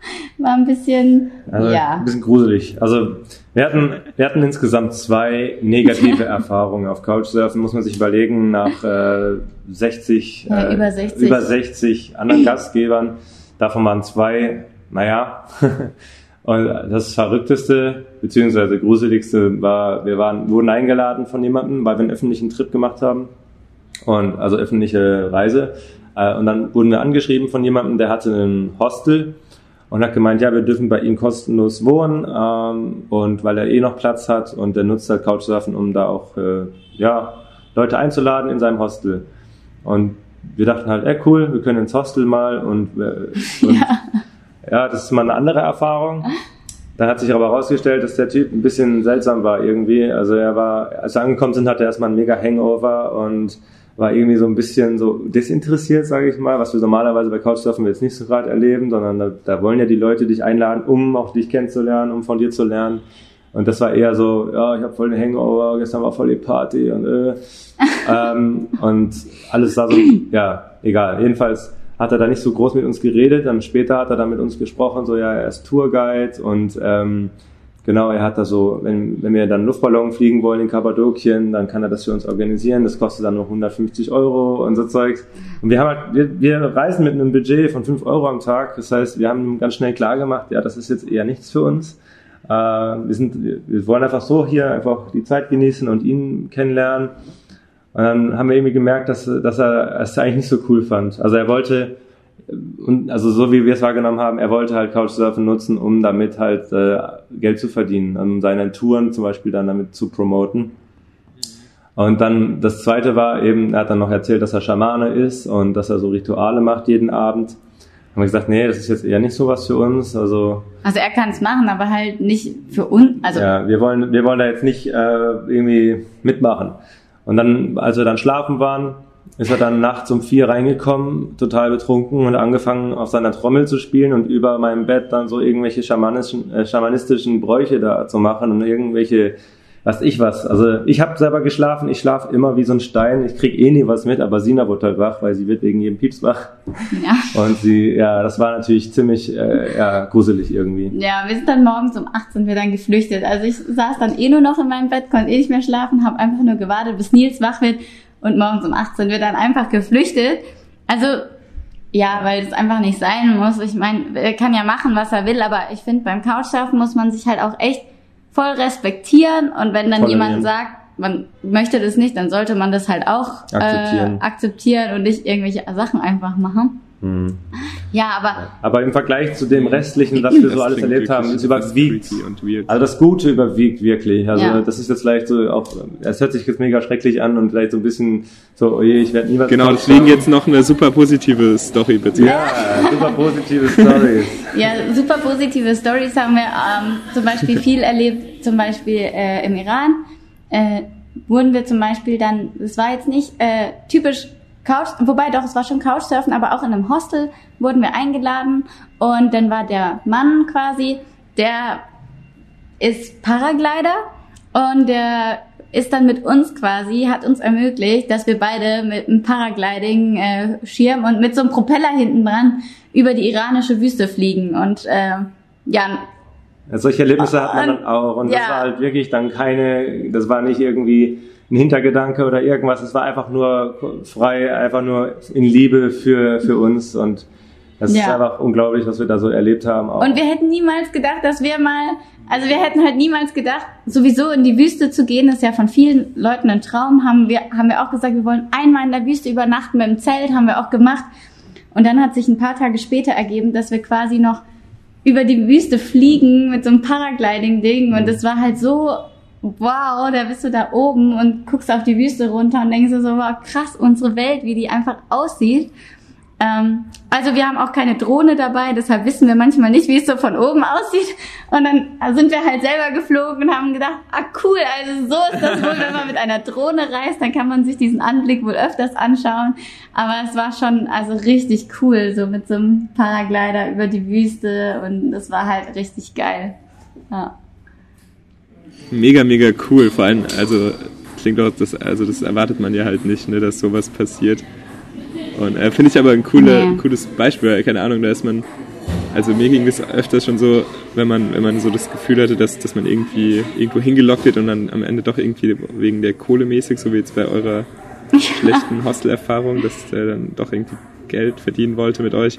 war ein bisschen, Also ja. ein bisschen gruselig. Also wir hatten, wir hatten insgesamt zwei negative Erfahrungen auf Couchsurfen, muss man sich überlegen, nach äh, 60, Ja, äh, über 60. über 60 anderen Gastgebern. Davon waren zwei, naja. Und das Verrückteste, beziehungsweise Gruseligste war, wir waren, wurden eingeladen von jemandem, weil wir einen öffentlichen Trip gemacht haben. Und, also öffentliche Reise. Äh, Und dann wurden wir angeschrieben von jemandem, der hatte ein Hostel und hat gemeint, ja, wir dürfen bei ihm kostenlos wohnen ähm, und weil er eh noch Platz hat und der nutzt halt Couchsurfen, um da auch äh, ja, Leute einzuladen in seinem Hostel. Und wir dachten halt, ey cool, wir können ins Hostel mal und, äh, und ja. das ist mal eine andere Erfahrung. Dann hat sich aber herausgestellt, dass der Typ ein bisschen seltsam war irgendwie. Also er war, als wir angekommen sind, hatte er erstmal ein mega Hangover und war irgendwie so ein bisschen so desinteressiert, sage ich mal, was wir normalerweise bei Couchsurfen jetzt nicht so gerade erleben, sondern da, da wollen ja die Leute dich einladen, um auch dich kennenzulernen, um von dir zu lernen. Und das war eher so, ja, ich habe voll den Hangover, gestern war voll die Party und äh, ähm, und alles sah so, ja, egal. Jedenfalls hat er da nicht so groß mit uns geredet. Dann später hat er dann mit uns gesprochen, so ja, er ist Tourguide und ähm, genau, er hat da so, wenn, wenn wir dann Luftballon fliegen wollen in Kappadokien, dann kann er das für uns organisieren. Das kostet dann nur 150 Euro und so Zeugs. Und wir haben halt, wir, wir reisen mit einem Budget von 5 Euro am Tag. Das heißt, wir haben ganz schnell klar gemacht, ja, das ist jetzt eher nichts für uns. Äh, wir, sind, wir wollen einfach so hier einfach die Zeit genießen und ihn kennenlernen. Und dann haben wir irgendwie gemerkt, dass, dass er es eigentlich nicht so cool fand. Also er wollte, und also so wie wir es wahrgenommen haben, er wollte halt Couchsurfen nutzen, um damit halt äh, Geld zu verdienen, um seine Touren zum Beispiel dann damit zu promoten. Und dann das zweite war eben, er hat dann noch erzählt, dass er Schamane ist und dass er so Rituale macht jeden Abend. Haben wir gesagt, nee, das ist jetzt eher nicht so was für uns. Also Also er kann es machen, aber halt nicht für uns. Also ja, wir wollen, wir wollen da jetzt nicht äh, irgendwie mitmachen. Und dann, als wir dann schlafen waren, ist er dann nachts um vier reingekommen, total betrunken und angefangen auf seiner Trommel zu spielen und über meinem Bett dann so irgendwelche schamanischen, äh, schamanistischen Bräuche da zu machen und irgendwelche, was ich was. Also ich habe selber geschlafen, ich schlafe immer wie so ein Stein, ich krieg eh nie was mit, aber Sina wird halt wach, weil sie wird wegen jedem Pieps wach. ja. Und sie, ja, das war natürlich ziemlich äh, ja, gruselig irgendwie. Ja, wir sind dann morgens um 8 sind wir dann geflüchtet. Also ich saß dann eh nur noch in meinem Bett, konnte eh nicht mehr schlafen, habe einfach nur gewartet, bis Nils wach wird und morgens um 8 sind wir dann einfach geflüchtet. Also ja, weil es einfach nicht sein muss. Ich meine, er kann ja machen, was er will, aber ich finde, beim Couchsurfen muss man sich halt auch echt voll respektieren und wenn dann Tolerieren. jemand sagt, man möchte das nicht, dann sollte man das halt auch Akzeptieren. Äh, akzeptieren und nicht irgendwelche Sachen einfach machen. Hm. Ja, aber Aber im Vergleich zu dem restlichen, was wir so alles erlebt haben, ist überwiegt. creepy und weird. Also das Gute überwiegt wirklich. Also Ja. das ist jetzt vielleicht so auch, es hört sich jetzt mega schrecklich an und vielleicht so ein bisschen so, oh je, ich werde niemals. Genau, deswegen jetzt noch eine super positive Story bitte. Ja, super positive Stories. Ja, super positive Stories haben wir ähm, zum Beispiel viel erlebt, zum Beispiel äh, im Iran. Äh, wurden wir zum Beispiel dann, es war jetzt nicht äh, typisch Couch, wobei doch, es war schon Couchsurfen, aber auch in einem Hostel wurden wir eingeladen und dann war der Mann quasi, der ist Paraglider und der ist dann mit uns quasi, hat uns ermöglicht, dass wir beide mit einem Paragliding-Schirm und mit so einem Propeller hinten dran über die iranische Wüste fliegen. Und äh, ja, ja, solche Erlebnisse hat man dann auch. Und ja. das war halt wirklich dann keine, das war nicht irgendwie ein Hintergedanke oder irgendwas. Es war einfach nur frei, einfach nur in Liebe für, für uns. Und das ja. ist einfach unglaublich, was wir da so erlebt haben. Auch. Und wir hätten niemals gedacht, dass wir mal, also wir hätten halt niemals gedacht, sowieso in die Wüste zu gehen, das ist ja von vielen Leuten ein Traum. Haben wir, haben wir auch gesagt, wir wollen einmal in der Wüste übernachten mit dem Zelt, haben wir auch gemacht. Und dann hat sich ein paar Tage später ergeben, dass wir quasi noch über die Wüste fliegen mit so einem Paragliding-Ding. Und es war halt so, wow, da bist du da oben und guckst auf die Wüste runter und denkst so, wow, krass, unsere Welt, wie die einfach aussieht. Ähm, also wir haben auch keine Drohne dabei, deshalb wissen wir manchmal nicht, wie es so von oben aussieht. Und dann sind wir halt selber geflogen und haben gedacht, ah cool, also so ist das wohl, wenn man mit einer Drohne reist, dann kann man sich diesen Anblick wohl öfters anschauen. Aber es war schon also richtig cool, so mit so einem Paraglider über die Wüste und das war halt richtig geil. Ja. Mega, mega cool. Vor allem, also klingt auch, das, also das erwartet man ja halt nicht, ne, dass sowas passiert. Und äh, finde ich aber ein cooler, nee. cooles Beispiel, keine Ahnung, da ist man, also mir ging es öfters schon so, wenn man, wenn man so das Gefühl hatte, dass, dass man irgendwie irgendwo hingelockt wird und dann am Ende doch irgendwie wegen der Kohle mäßig, so wie jetzt bei eurer schlechten Hostel-Erfahrung, dass der dann doch irgendwie Geld verdienen wollte mit euch.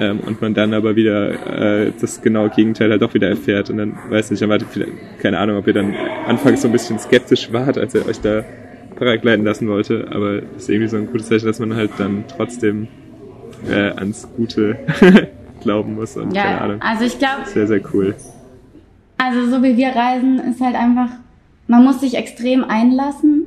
Ähm, und man dann aber wieder äh, das genaue Gegenteil halt doch wieder erfährt und dann weiß nicht, dann wartet keine Ahnung, ob ihr dann anfangs so ein bisschen skeptisch wart, als er euch da paragliden lassen wollte, aber das ist irgendwie so ein gutes Zeichen, dass man halt dann trotzdem äh, ans Gute glauben muss und ja, keine Ahnung. Also ich glaube. Sehr, sehr cool. Also so wie wir reisen, ist halt einfach, man muss sich extrem einlassen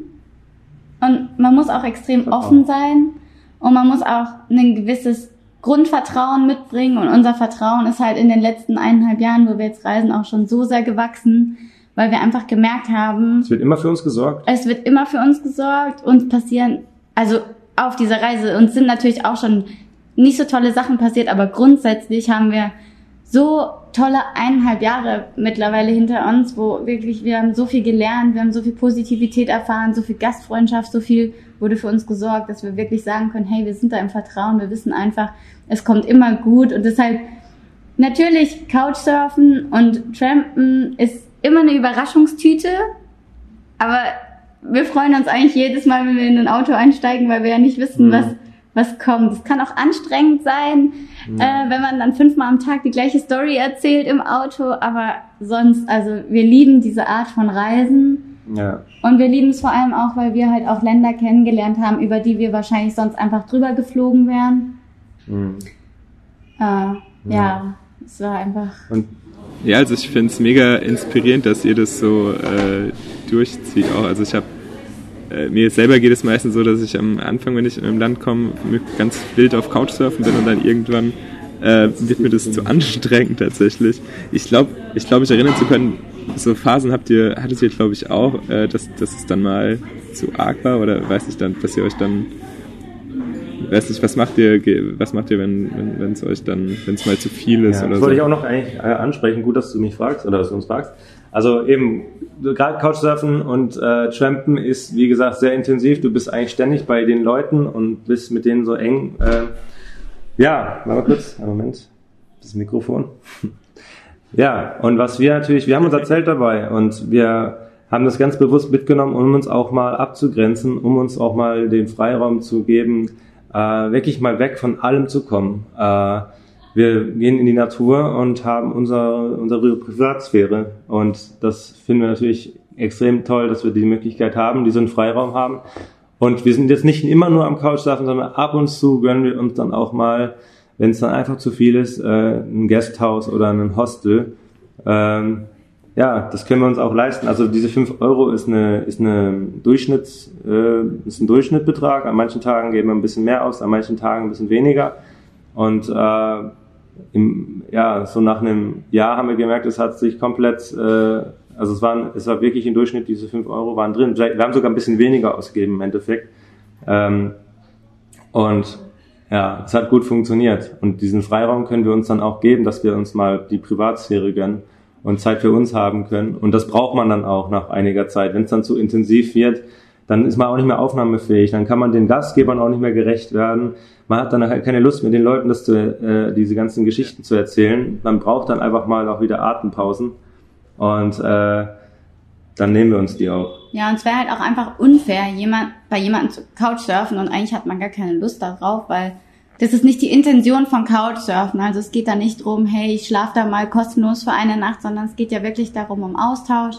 und man muss auch extrem offen sein und man muss auch ein gewisses Grundvertrauen mitbringen und unser Vertrauen ist halt in den letzten eineinhalb Jahren, wo wir jetzt reisen, auch schon so sehr gewachsen, weil wir einfach gemerkt haben. Es wird immer für uns gesorgt. Es wird immer für uns gesorgt und passieren, also auf dieser Reise uns sind natürlich auch schon nicht so tolle Sachen passiert, aber grundsätzlich haben wir so tolle eineinhalb Jahre mittlerweile hinter uns, wo wirklich wir haben so viel gelernt, wir haben so viel Positivität erfahren, so viel Gastfreundschaft, so viel wurde für uns gesorgt, dass wir wirklich sagen können, hey, wir sind da im Vertrauen, wir wissen einfach, es kommt immer gut und deshalb natürlich Couchsurfen und Trampen ist immer eine Überraschungstüte, aber wir freuen uns eigentlich jedes Mal, wenn wir in ein Auto einsteigen, weil wir ja nicht wissen, mhm. was, was kommt. Es kann auch anstrengend sein, mhm. äh, wenn man dann fünfmal am Tag die gleiche Story erzählt im Auto, aber sonst, also wir lieben diese Art von Reisen. Ja. Und wir lieben es vor allem auch, weil wir halt auch Länder kennengelernt haben, über die wir wahrscheinlich sonst einfach drüber geflogen wären. Mhm. Äh, ja. ja, es war einfach. Und ja, also ich finde es mega inspirierend, dass ihr das so äh, durchzieht auch. Also ich habe äh, mir selber geht es meistens so, dass ich am Anfang, wenn ich in einem Land komme, ganz wild auf Couchsurfen bin und dann irgendwann äh, wird mir das zu anstrengend tatsächlich. Ich glaube, ich glaube, ich erinnern zu können, so Phasen habt ihr, hattet ihr glaube ich auch, äh, dass, dass es dann mal zu arg war oder weiß ich dann, dass ihr euch dann weiß nicht, was macht ihr, was macht ihr, wenn wenn es euch dann, wenn es mal zu viel ist ja, oder das so? wollte ich auch noch eigentlich äh, ansprechen. Gut, dass du mich fragst oder dass du uns fragst. Also eben gerade Couchsurfen und äh, Trampen ist wie gesagt sehr intensiv. Du bist eigentlich ständig bei den Leuten und bist mit denen so eng. Äh, ja, warte mal kurz, einen Moment, das Mikrofon. ja, und was wir natürlich, wir haben unser Zelt dabei und wir haben das ganz bewusst mitgenommen, um uns auch mal abzugrenzen, um uns auch mal den Freiraum zu geben, äh, wirklich mal weg von allem zu kommen. Äh, wir gehen in die Natur und haben unser, unsere Privatsphäre. Und das finden wir natürlich extrem toll, dass wir die Möglichkeit haben, diesen Freiraum haben. Und wir sind jetzt nicht immer nur am Couchsurfen, sondern ab und zu gönnen wir uns dann auch mal, wenn es dann einfach zu viel ist, äh, ein Guesthouse oder ein Hostel. Ähm, ja, das können wir uns auch leisten. Also diese fünf Euro ist eine, ist eine Durchschnitts, äh, ist ein Durchschnittbetrag. An manchen Tagen geben wir ein bisschen mehr aus, an manchen Tagen ein bisschen weniger. Und äh, im, ja, so nach einem Jahr haben wir gemerkt, es hat sich komplett, äh, also es waren, es war wirklich im Durchschnitt diese fünf Euro waren drin. Wir haben sogar ein bisschen weniger ausgegeben im Endeffekt. Ähm, und ja, es hat gut funktioniert. Und diesen Freiraum können wir uns dann auch geben, dass wir uns mal die Privatsphäre gönnen und Zeit für uns haben können. Und das braucht man dann auch nach einiger Zeit. Wenn es dann zu intensiv wird, dann ist man auch nicht mehr aufnahmefähig. Dann kann man den Gastgebern auch nicht mehr gerecht werden. Man hat dann halt keine Lust mit den Leuten, das zu, äh, diese ganzen Geschichten zu erzählen. Man braucht dann einfach mal auch wieder Atempausen. Und äh, dann nehmen wir uns die auch. Ja, und es wäre halt auch einfach unfair, jemand, bei jemandem zu Couchsurfen und eigentlich hat man gar keine Lust darauf, weil das ist nicht die Intention von Couchsurfen. Also es geht da nicht drum, hey, ich schlafe da mal kostenlos für eine Nacht, sondern es geht ja wirklich darum, um Austausch,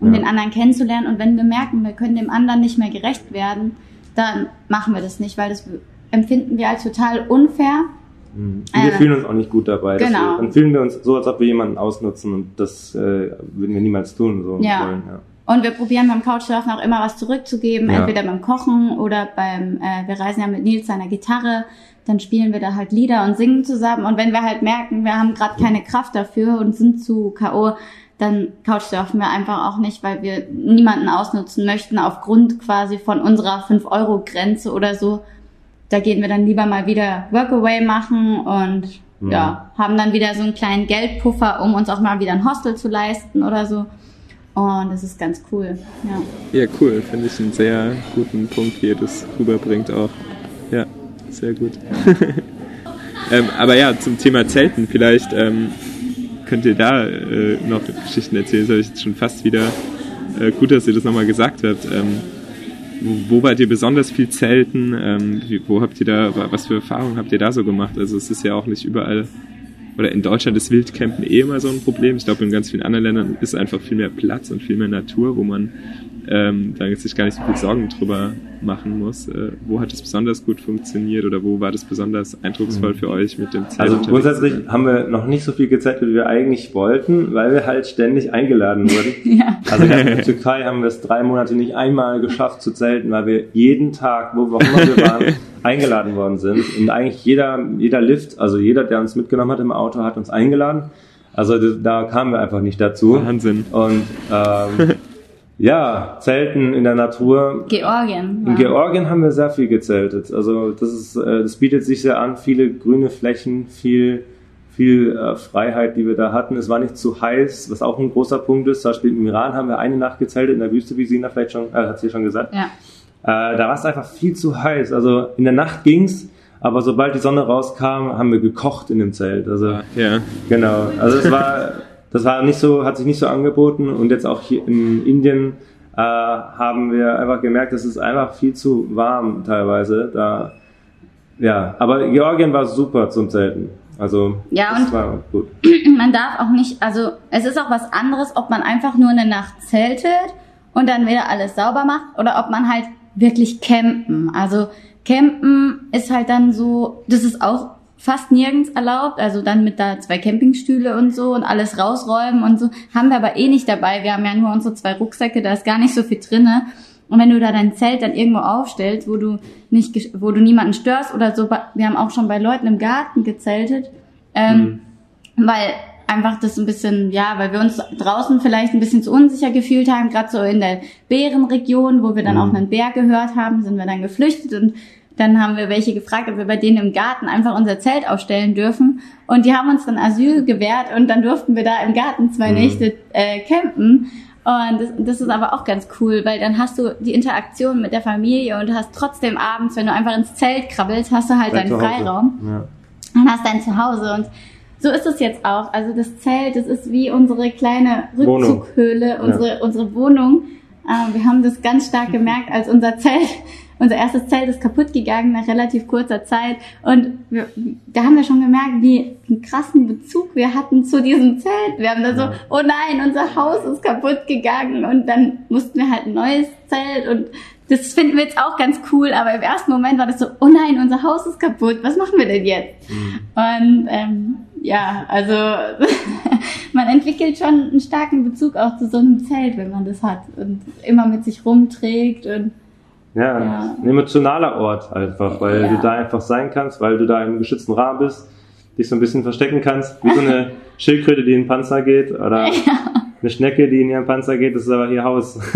um Ja. den anderen kennenzulernen. Und wenn wir merken, wir können dem anderen nicht mehr gerecht werden, dann machen wir das nicht, weil das empfinden wir als total unfair. Und wir Äh, fühlen uns auch nicht gut dabei. genau. Wir, dann fühlen wir uns so, als ob wir jemanden ausnutzen und das äh, würden wir niemals tun. So Ja. wollen, ja. Und wir probieren beim Couchsurfen auch immer was zurückzugeben, Ja. entweder beim Kochen oder beim, äh, wir reisen ja mit Nils seiner Gitarre, dann spielen wir da halt Lieder und singen zusammen. Und wenn wir halt merken, wir haben gerade keine Kraft dafür und sind zu K.O., dann Couchsurfen wir einfach auch nicht, weil wir niemanden ausnutzen möchten aufgrund quasi von unserer 5-Euro-Grenze oder so. Da gehen wir dann lieber mal wieder Workaway machen und Mhm. ja, haben dann wieder so einen kleinen Geldpuffer, um uns auch mal wieder ein Hostel zu leisten oder so. Und das ist ganz cool. Ja. Ja, cool. Finde ich einen sehr guten Punkt, wie ihr das rüberbringt auch. Ja, sehr gut. ähm, aber ja, zum Thema Zelten, vielleicht ähm, könnt ihr da äh, noch Geschichten erzählen. Das habe ich jetzt schon fast wieder. Äh, gut, dass ihr das nochmal gesagt habt. Ähm, wo, wo wart ihr besonders viel zelten? Ähm, wo habt ihr da, was für Erfahrungen habt ihr da so gemacht? Also es ist ja auch nicht überall, oder in Deutschland ist Wildcampen eh immer so ein Problem. Ich glaube, in ganz vielen anderen Ländern ist einfach viel mehr Platz und viel mehr Natur, wo man ähm, da jetzt sich gar nicht so viel Sorgen drüber machen muss. Äh, wo hat es besonders gut funktioniert oder wo war das besonders eindrucksvoll für euch mit dem Zelt? Also grundsätzlich haben wir noch nicht so viel gezettelt, wie wir eigentlich wollten, weil wir halt ständig eingeladen wurden. Ja. Also in der Türkei haben wir es drei Monate nicht einmal geschafft zu zelten, weil wir jeden Tag, wo auch immer wir waren, eingeladen worden sind. Und eigentlich jeder, jeder Lift, also jeder, der uns mitgenommen hat im Auto, hat uns eingeladen. Also da kamen wir einfach nicht dazu. Wahnsinn. Und ähm, ja, Zelten in der Natur. Georgien. In ja. Georgien haben wir sehr viel gezeltet. Also das ist, äh, das bietet sich sehr an, viele grüne Flächen, viel, viel äh, Freiheit, die wir da hatten. Es war nicht zu heiß, was auch ein großer Punkt ist. Zum Beispiel im Iran haben wir eine Nacht gezeltet in der Wüste, wie Sina vielleicht schon, äh, hat sie schon gesagt. Ja. Äh, da war es einfach viel zu heiß. Also in der Nacht ging's, aber sobald die Sonne rauskam, haben wir gekocht in dem Zelt. Also Ja, Genau, also es war, das war nicht so, hat sich nicht so angeboten und jetzt auch hier in Indien äh, haben wir einfach gemerkt, es ist einfach viel zu warm teilweise. Da, ja, aber Georgien war super zum Zelten. Also Ja, das und- war gut. Man darf auch nicht, also es ist auch was anderes, ob man einfach nur eine Nacht zeltet und dann wieder alles sauber macht oder ob man halt wirklich campen. Also campen ist halt dann so, das ist auch fast nirgends erlaubt, also dann mit da zwei Campingstühle und so und alles rausräumen und so, haben wir aber eh nicht dabei. Wir haben ja nur unsere zwei Rucksäcke, da ist gar nicht so viel drinne. Und wenn du da dein Zelt dann irgendwo aufstellst, wo du nicht, wo du niemanden störst oder so, wir haben auch schon bei Leuten im Garten gezeltet, ähm, weil einfach das ein bisschen, ja, weil wir uns draußen vielleicht ein bisschen zu unsicher gefühlt haben, gerade so in der Bärenregion, wo wir dann Mhm. auch einen Bär gehört haben, sind wir dann geflüchtet und dann haben wir welche gefragt, ob wir bei denen im Garten einfach unser Zelt aufstellen dürfen. Und die haben uns dann Asyl gewährt und dann durften wir da im Garten zwei Mhm. Nächte äh, campen. Und das, das ist aber auch ganz cool, weil dann hast du die Interaktion mit der Familie und hast trotzdem abends, wenn du einfach ins Zelt krabbelst, hast du halt Dein deinen. Freiraum Ja. und hast dein Zuhause. Und so ist es jetzt auch. Also das Zelt, das ist wie unsere kleine. Rückzughöhle, unsere, unsere Wohnung. Äh, wir haben das ganz stark gemerkt, als unser Zelt, unser erstes Zelt ist kaputt gegangen nach relativ kurzer Zeit. Und wir, da haben wir schon gemerkt, wie einen krassen Bezug wir hatten zu diesem Zelt. Wir haben da so, oh nein, unser Haus ist kaputt gegangen. Und dann mussten wir halt ein neues Zelt und das finden wir jetzt auch ganz cool, aber im ersten Moment war das so, oh nein, unser Haus ist kaputt, was machen wir denn jetzt? Und ähm, ja, also man entwickelt schon einen starken Bezug auch zu so einem Zelt, wenn man das hat und immer mit sich rumträgt und Ja, Ja. ein emotionaler Ort einfach, weil Ja. du da einfach sein kannst, weil du da im geschützten Rahmen bist, dich so ein bisschen verstecken kannst, wie so eine Schildkröte, die in den Panzer geht oder eine Schnecke, die in ihren Panzer geht, das ist aber ihr Haus.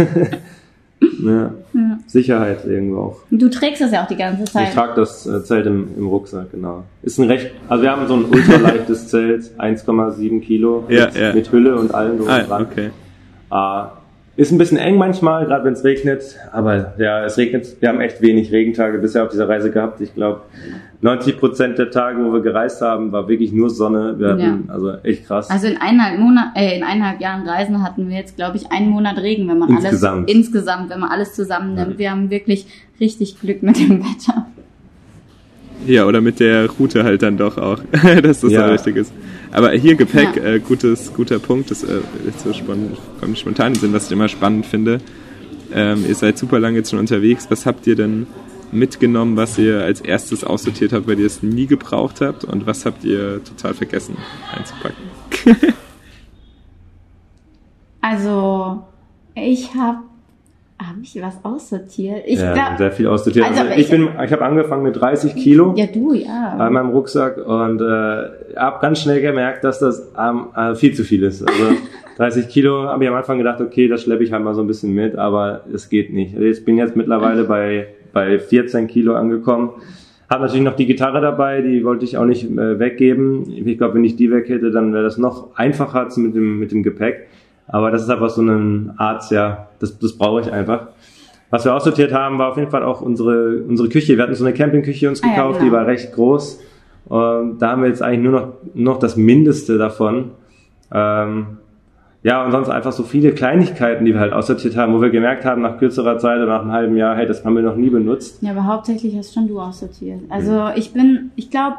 Ja. Ja. Sicherheit irgendwo auch. Du trägst das ja auch die ganze Ich Zeit. trage das äh, Zelt im, im Rucksack, genau. Ist ein recht, also wir haben so ein ultraleichtes Zelt, 1,7 Kilo Ja, mit, ja. mit Hülle und allem drum Ah, und dran. okay. Äh, ist ein bisschen eng manchmal, gerade wenn es regnet, aber ja, es regnet, wir haben echt wenig Regentage bisher auf dieser Reise gehabt. Ich glaube, 90 Prozent der Tage, wo wir gereist haben, war wirklich nur Sonne. Wir hatten, also echt krass. Also in eineinhalb Monat, äh, in eineinhalb Jahren Reisen hatten wir jetzt, glaube ich, einen Monat Regen, wenn man Insgesamt. alles insgesamt, wenn man alles zusammennimmt. Wir haben wirklich richtig Glück mit dem Wetter. Ja, oder mit der Route halt dann doch auch, dass das Ja. so richtig ist. Aber hier Gepäck, Ja. äh, gutes, guter Punkt, das äh, ist so spannend, kommt spontan in Sinn, was ich immer spannend finde. Ähm, ihr seid super lange jetzt schon unterwegs. Was habt ihr denn mitgenommen, was ihr als erstes aussortiert habt, weil ihr es nie gebraucht habt? Und was habt ihr total vergessen einzupacken? Also ich habe, habe ich was aussortiert? Ich ja, glaub, sehr viel aussortiert. Also, Also, ich ich- bin, ich habe angefangen mit 30 Kilo. ja du, ja. an meinem Rucksack und äh, habe ganz schnell gemerkt, dass das ähm, äh, viel zu viel ist. Also 30 Kilo habe ich am Anfang gedacht, okay, das schleppe ich halt mal so ein bisschen mit, aber es geht nicht. Also Ich bin jetzt mittlerweile bei, bei 14 Kilo angekommen. Habe natürlich noch die Gitarre dabei, die wollte ich auch nicht äh, weggeben. Ich glaube, wenn ich die weg hätte, dann wäre das noch einfacher mit dem, mit dem Gepäck. Aber das ist einfach so eine Art, ja, das, das brauche ich einfach. Was wir aussortiert haben, war auf jeden Fall auch unsere, unsere Küche. Wir hatten so eine Campingküche uns Ah ja, gekauft, genau. die war recht groß. Und da haben wir jetzt eigentlich nur noch, noch das Mindeste davon. Ähm, ja, und sonst einfach so viele Kleinigkeiten, die wir halt aussortiert haben, wo wir gemerkt haben, nach kürzerer Zeit oder nach einem halben Jahr, hey, das haben wir noch nie benutzt. Ja, aber hauptsächlich hast schon du aussortiert. Also ich bin, ich glaube,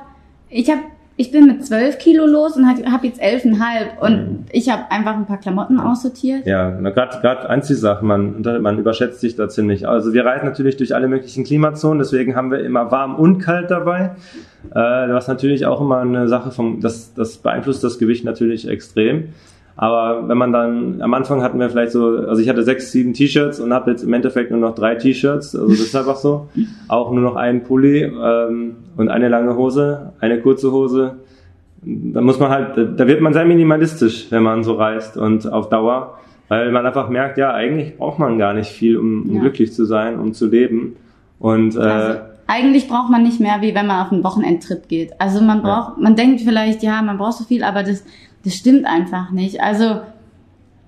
ich habe, ich bin mit 12 Kilo los und habe jetzt 11,5 und ich habe einfach ein paar Klamotten aussortiert. Ja, gerade Anziehsachen, man, man überschätzt sich da ziemlich. Also wir reisen natürlich durch alle möglichen Klimazonen, deswegen haben wir immer warm und kalt dabei. Äh, was natürlich auch immer eine Sache vom, das, das beeinflusst das Gewicht natürlich extrem. Aber wenn man dann, am Anfang hatten wir vielleicht so, also ich hatte sechs, sieben T-Shirts und habe jetzt im Endeffekt nur noch drei T-Shirts, also das ist einfach so. Auch nur noch einen Pulli ähm, und eine lange Hose, eine kurze Hose. Da muss man halt, da wird man sehr minimalistisch, wenn man so reist und auf Dauer, weil man einfach merkt, ja, eigentlich braucht man gar nicht viel, um, um Ja. glücklich zu sein, um zu leben. Und äh, Also, eigentlich braucht man nicht mehr, wie wenn man auf einen Wochenendtrip geht. Also man braucht, man denkt vielleicht, ja, man braucht so viel, aber das, das stimmt einfach nicht. Also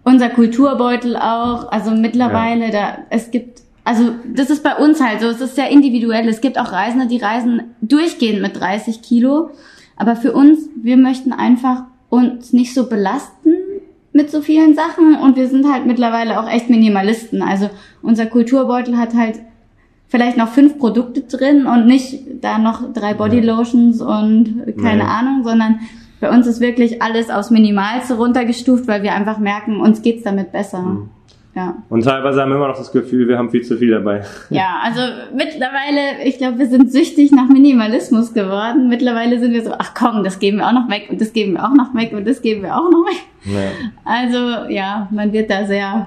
unser Kulturbeutel auch, also mittlerweile, da, es gibt, also das ist bei uns halt so, es ist sehr individuell. Es gibt auch Reisende, die reisen durchgehend mit 30 Kilo. Aber für uns, wir möchten einfach uns nicht so belasten mit so vielen Sachen und wir sind halt mittlerweile auch echt Minimalisten. Also unser Kulturbeutel hat halt vielleicht noch fünf Produkte drin und nicht da noch drei Bodylotions und keine Nee. Ahnung, sondern bei uns ist wirklich alles aufs Minimalste runtergestuft, weil wir einfach merken, uns geht's damit besser. Mhm. Ja. Und teilweise haben wir immer noch das Gefühl, wir haben viel zu viel dabei. Ja, also mittlerweile, ich glaube, wir sind süchtig nach Minimalismus geworden. Mittlerweile sind wir so, ach komm, das geben wir auch noch weg und das geben wir auch noch weg und das geben wir auch noch weg. Ja. Also ja, man wird da sehr,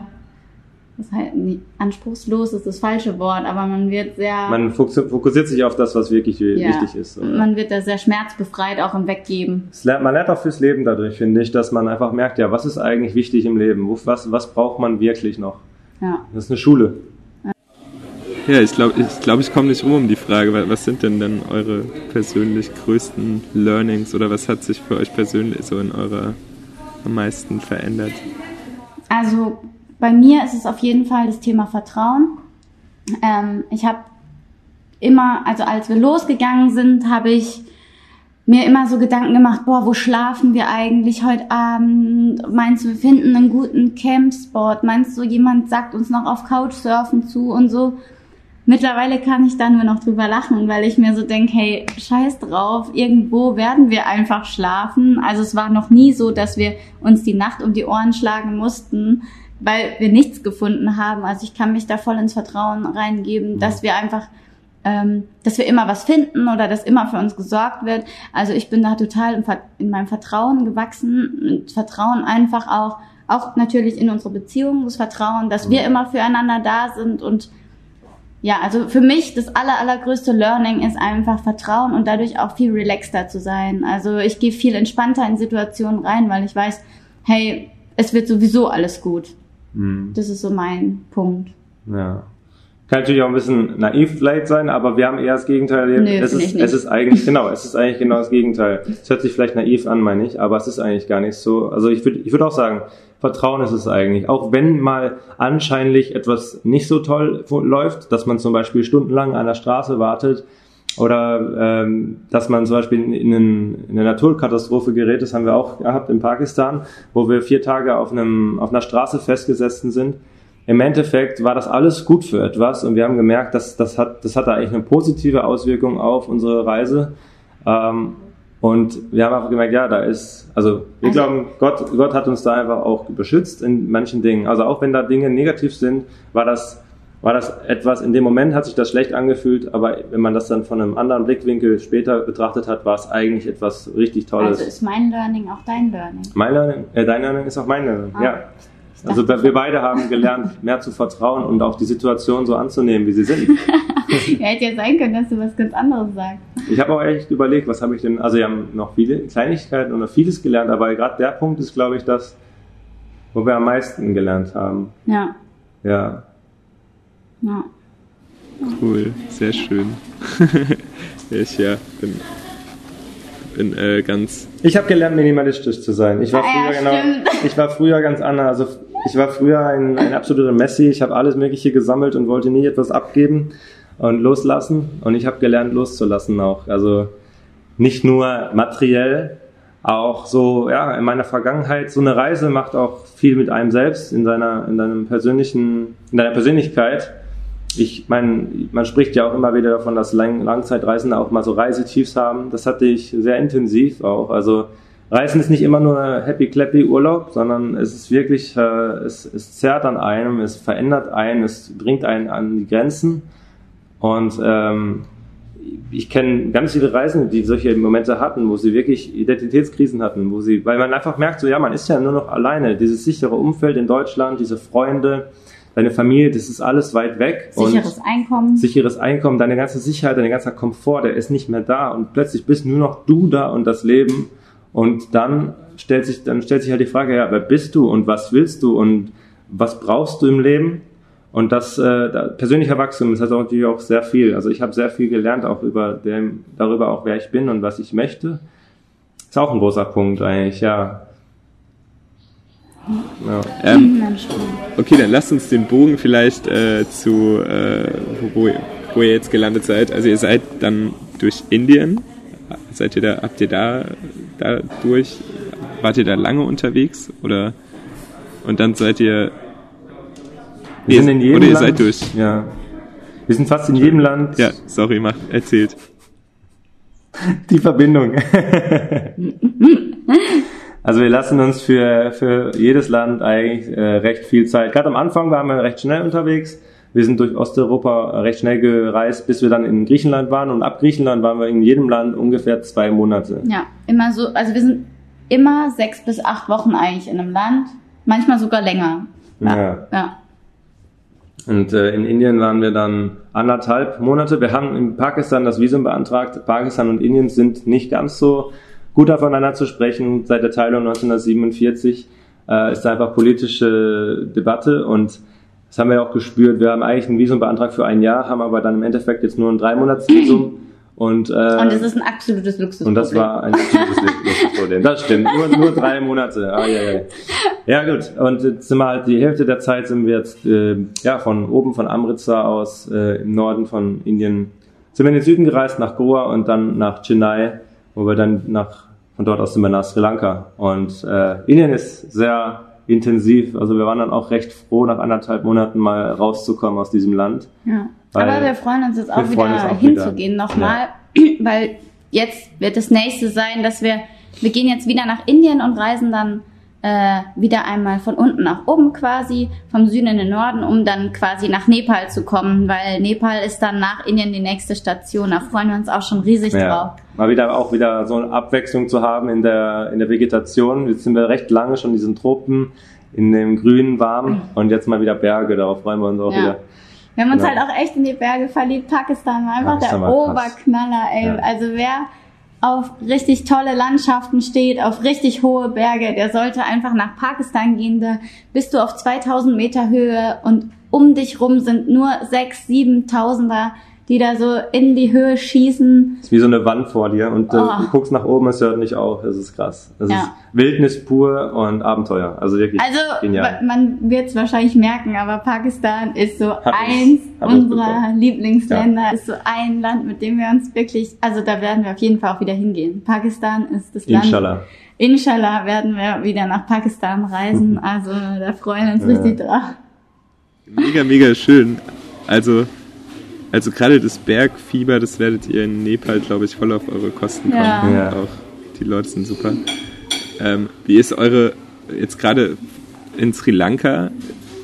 was heißt, nee, anspruchslos ist das falsche Wort, aber man wird sehr, Man fokus- fokussiert sich auf das, was wirklich wi- ja, wichtig ist. oder? man wird da sehr schmerzbefreit auch im Weggeben. Man lernt auch fürs Leben dadurch, finde ich, dass man einfach merkt, ja, was ist eigentlich wichtig im Leben? Was, was braucht man wirklich noch? Ja. Das ist eine Schule. Ja, ich glaube, ich, glaub, ich komme nicht rum um die Frage, wa- was sind denn dann eure persönlich größten Learnings oder was hat sich für euch persönlich so in eurer am meisten verändert? Also bei mir ist es auf jeden Fall das Thema Vertrauen. Ähm, ich habe immer, also als wir losgegangen sind, habe ich mir immer so Gedanken gemacht, boah, wo schlafen wir eigentlich heute Abend? Meinst du, wir finden einen guten Campspot? Meinst du, jemand sagt uns noch auf Couchsurfen zu und so? Mittlerweile kann ich da nur noch drüber lachen, weil ich mir so denke, hey, scheiß drauf, irgendwo werden wir einfach schlafen. Also es war noch nie so, dass wir uns die Nacht um die Ohren schlagen mussten, weil wir nichts gefunden haben. Also ich kann mich da voll ins Vertrauen reingeben, dass wir einfach, ähm, dass wir immer was finden oder dass immer für uns gesorgt wird. Also ich bin da total in meinem Vertrauen gewachsen. Und Vertrauen einfach auch, auch natürlich in unsere Beziehung, das Vertrauen, dass wir immer füreinander da sind und ja, also für mich das aller, allergrößte Learning ist einfach Vertrauen und dadurch auch viel relaxter zu sein. Also ich gehe viel entspannter in Situationen rein, weil ich weiß, hey, es wird sowieso alles gut. Mhm. Das ist so mein Punkt. Ja. Kann natürlich auch ein bisschen naiv vielleicht sein, aber wir haben eher das Gegenteil erlebt. Nö, es, ist, es ist eigentlich, genau, es ist eigentlich genau das Gegenteil. Es hört sich vielleicht naiv an, meine ich, aber es ist eigentlich gar nicht so. Also ich würde ich würde auch sagen, Vertrauen ist es eigentlich. Auch wenn mal anscheinlich etwas nicht so toll läuft, dass man zum Beispiel stundenlang an der Straße wartet oder ähm, dass man zum Beispiel in, in, eine Naturkatastrophe gerät, das haben wir auch gehabt in Pakistan, wo wir vier Tage auf, einem, auf einer Straße festgesessen sind im Endeffekt war das alles gut für etwas und wir haben gemerkt, dass das hat, das hatte eigentlich eine positive Auswirkung auf unsere Reise. Ähm, und wir haben einfach gemerkt, ja, da ist, also wir Also- glauben, Gott, Gott hat uns da einfach auch beschützt in manchen Dingen. Also auch wenn da Dinge negativ sind, war das, war das etwas, in dem Moment hat sich das schlecht angefühlt, aber wenn man das dann von einem anderen Blickwinkel später betrachtet hat, war es eigentlich etwas richtig Tolles. Also ist mein Learning auch dein Learning. Mein Learning, äh, dein Learning ist auch mein Learning, Ah. ja. Also wir beide haben gelernt, mehr zu vertrauen und auch die Situation so anzunehmen, wie sie sind. ja, hätte ja sein können, dass du was ganz anderes sagst. Ich habe auch echt überlegt, was habe ich denn, also wir haben noch viele Kleinigkeiten und noch vieles gelernt, aber gerade der Punkt ist, glaube ich, das, wo wir am meisten gelernt haben. Ja, Ja. Ja. Cool, sehr schön. ich ja bin, bin äh, ganz. Ich habe gelernt, minimalistisch zu sein. Ich war Ah ja, früher genau, stimmt. ich war früher ganz anders. Also ich war früher ein, ein absoluter Messi. Ich habe alles Mögliche gesammelt und wollte nie etwas abgeben und loslassen. Und ich habe gelernt, loszulassen auch. Also nicht nur materiell, auch so, ja, in meiner Vergangenheit. So eine Reise macht auch viel mit einem selbst, in seiner, in deinem persönlichen, in deiner Persönlichkeit. Ich meine, man spricht ja auch immer wieder davon, dass Lang Langzeitreisende auch mal so Reisetiefs haben. Das hatte ich sehr intensiv auch. Also Reisen ist nicht immer nur happy clappy Urlaub, sondern es ist wirklich, äh, es, es zerrt an einem, es verändert einen, es bringt einen an die Grenzen. Und ähm, ich kenne ganz viele Reisende, die solche Momente hatten, wo sie wirklich Identitätskrisen hatten, wo sie, weil man einfach merkt, so ja, man ist ja nur noch alleine. Dieses sichere Umfeld in Deutschland, diese Freunde, deine Familie, das ist alles weit weg. Sicheres und Einkommen. sicheres Einkommen, deine ganze Sicherheit, dein ganzer Komfort, der ist nicht mehr da und plötzlich bist nur noch du da und das Leben. Und dann stellt sich, dann stellt sich halt die Frage, ja, wer bist du und was willst du und was brauchst du im Leben? Und das äh, persönlicher Wachstum, das hat auch natürlich auch sehr viel. Also ich habe sehr viel gelernt auch über dem, darüber auch wer ich bin und was ich möchte. Ist auch ein großer Punkt eigentlich, ja. Ja. Ähm, Mensch, okay, dann lasst uns den Bogen vielleicht äh, zu, äh, wo, wo, ihr jetzt gelandet seid. Also ihr seid dann durch Indien. Seid ihr da, habt ihr da, da durch, wart ihr da lange unterwegs? Oder, und dann seid ihr, Wir sind in jedem oder ihr Land, seid durch. Ja. Wir sind fast in jedem Land. Ja, sorry, macht, erzählt. Die Verbindung. also wir lassen uns für, für jedes Land eigentlich äh, recht viel Zeit. Gerade am Anfang waren wir recht schnell unterwegs. Wir sind durch Osteuropa recht schnell gereist, bis wir dann in Griechenland waren. Und ab Griechenland waren wir in jedem Land ungefähr zwei Monate. Ja, immer so, also wir sind immer sechs bis acht Wochen eigentlich in einem Land, manchmal sogar länger. Ja. ja. Und äh, in Indien waren wir dann anderthalb Monate. Wir haben in Pakistan das Visum beantragt. Pakistan und Indien sind nicht ganz so gut aufeinander zu sprechen. Seit der Teilung 1947 äh, ist da einfach politische Debatte und das haben wir auch gespürt. Wir haben eigentlich ein Visum beantragt für ein Jahr, haben aber dann im Endeffekt jetzt nur ein Dreimonatsvisum. Und, äh, Und es ist ein absolutes Luxusproblem. und das war ein absolutes Luxusproblem. Das stimmt. Nur, nur drei Monate. Ah, ja, ja. ja, gut. Und jetzt sind wir halt die Hälfte der Zeit sind wir jetzt äh, ja von oben von Amritsar aus äh, im Norden von Indien sind wir in den Süden gereist nach Goa und dann nach Chennai, wo wir dann nach von dort aus sind wir nach Sri Lanka. Und äh, Indien ist sehr intensiv. Also wir waren dann auch recht froh, nach anderthalb Monaten mal rauszukommen aus diesem Land. Ja. Aber wir freuen uns jetzt auch wieder uns auch hinzugehen wieder. nochmal, weil jetzt wird das nächste sein, dass wir, wir gehen jetzt wieder nach Indien und reisen dann äh, wieder einmal von unten nach oben quasi, vom Süden in den Norden, um dann quasi nach Nepal zu kommen, weil Nepal ist dann nach Indien die nächste Station. Da freuen wir uns auch schon riesig drauf. Ja, mal wieder auch wieder so eine Abwechslung zu haben in der, in der Vegetation. Jetzt sind wir recht lange schon in diesen Tropen, in dem Grünen warm und jetzt mal wieder Berge, darauf freuen wir uns auch Ja. wieder. Wir haben uns Genau. halt auch echt in die Berge verliebt. Pakistan war einfach Pakistan der. Oberknaller, ey. Ja. Also wer auf richtig tolle Landschaften steht, auf richtig hohe Berge, der sollte einfach nach Pakistan gehen. Da bist du auf 2000 Meter Höhe und um dich rum sind nur 6, 7000er die da so in die Höhe schießen. Das ist wie so eine Wand vor dir und äh, Oh. du guckst nach oben, es hört nicht auf. Das ist krass. Das Ja. ist Wildnis pur und Abenteuer. Also wirklich Also genial. man wird es wahrscheinlich merken, aber Pakistan ist so Hab eins unserer. Lieblingsländer, ist so ein Land, mit dem wir uns wirklich, also da werden wir auf jeden Fall auch wieder hingehen. Pakistan ist das Land. Inshallah. Inshallah werden wir wieder nach Pakistan reisen, also da freuen wir uns Ja. richtig drauf. Mega, mega schön. Also, also gerade das Bergfieber, das werdet ihr in Nepal, glaube ich, voll auf eure Kosten kommen. Ja. Ja. Auch die Leute sind super. Ähm, wie ist eure, jetzt gerade in Sri Lanka,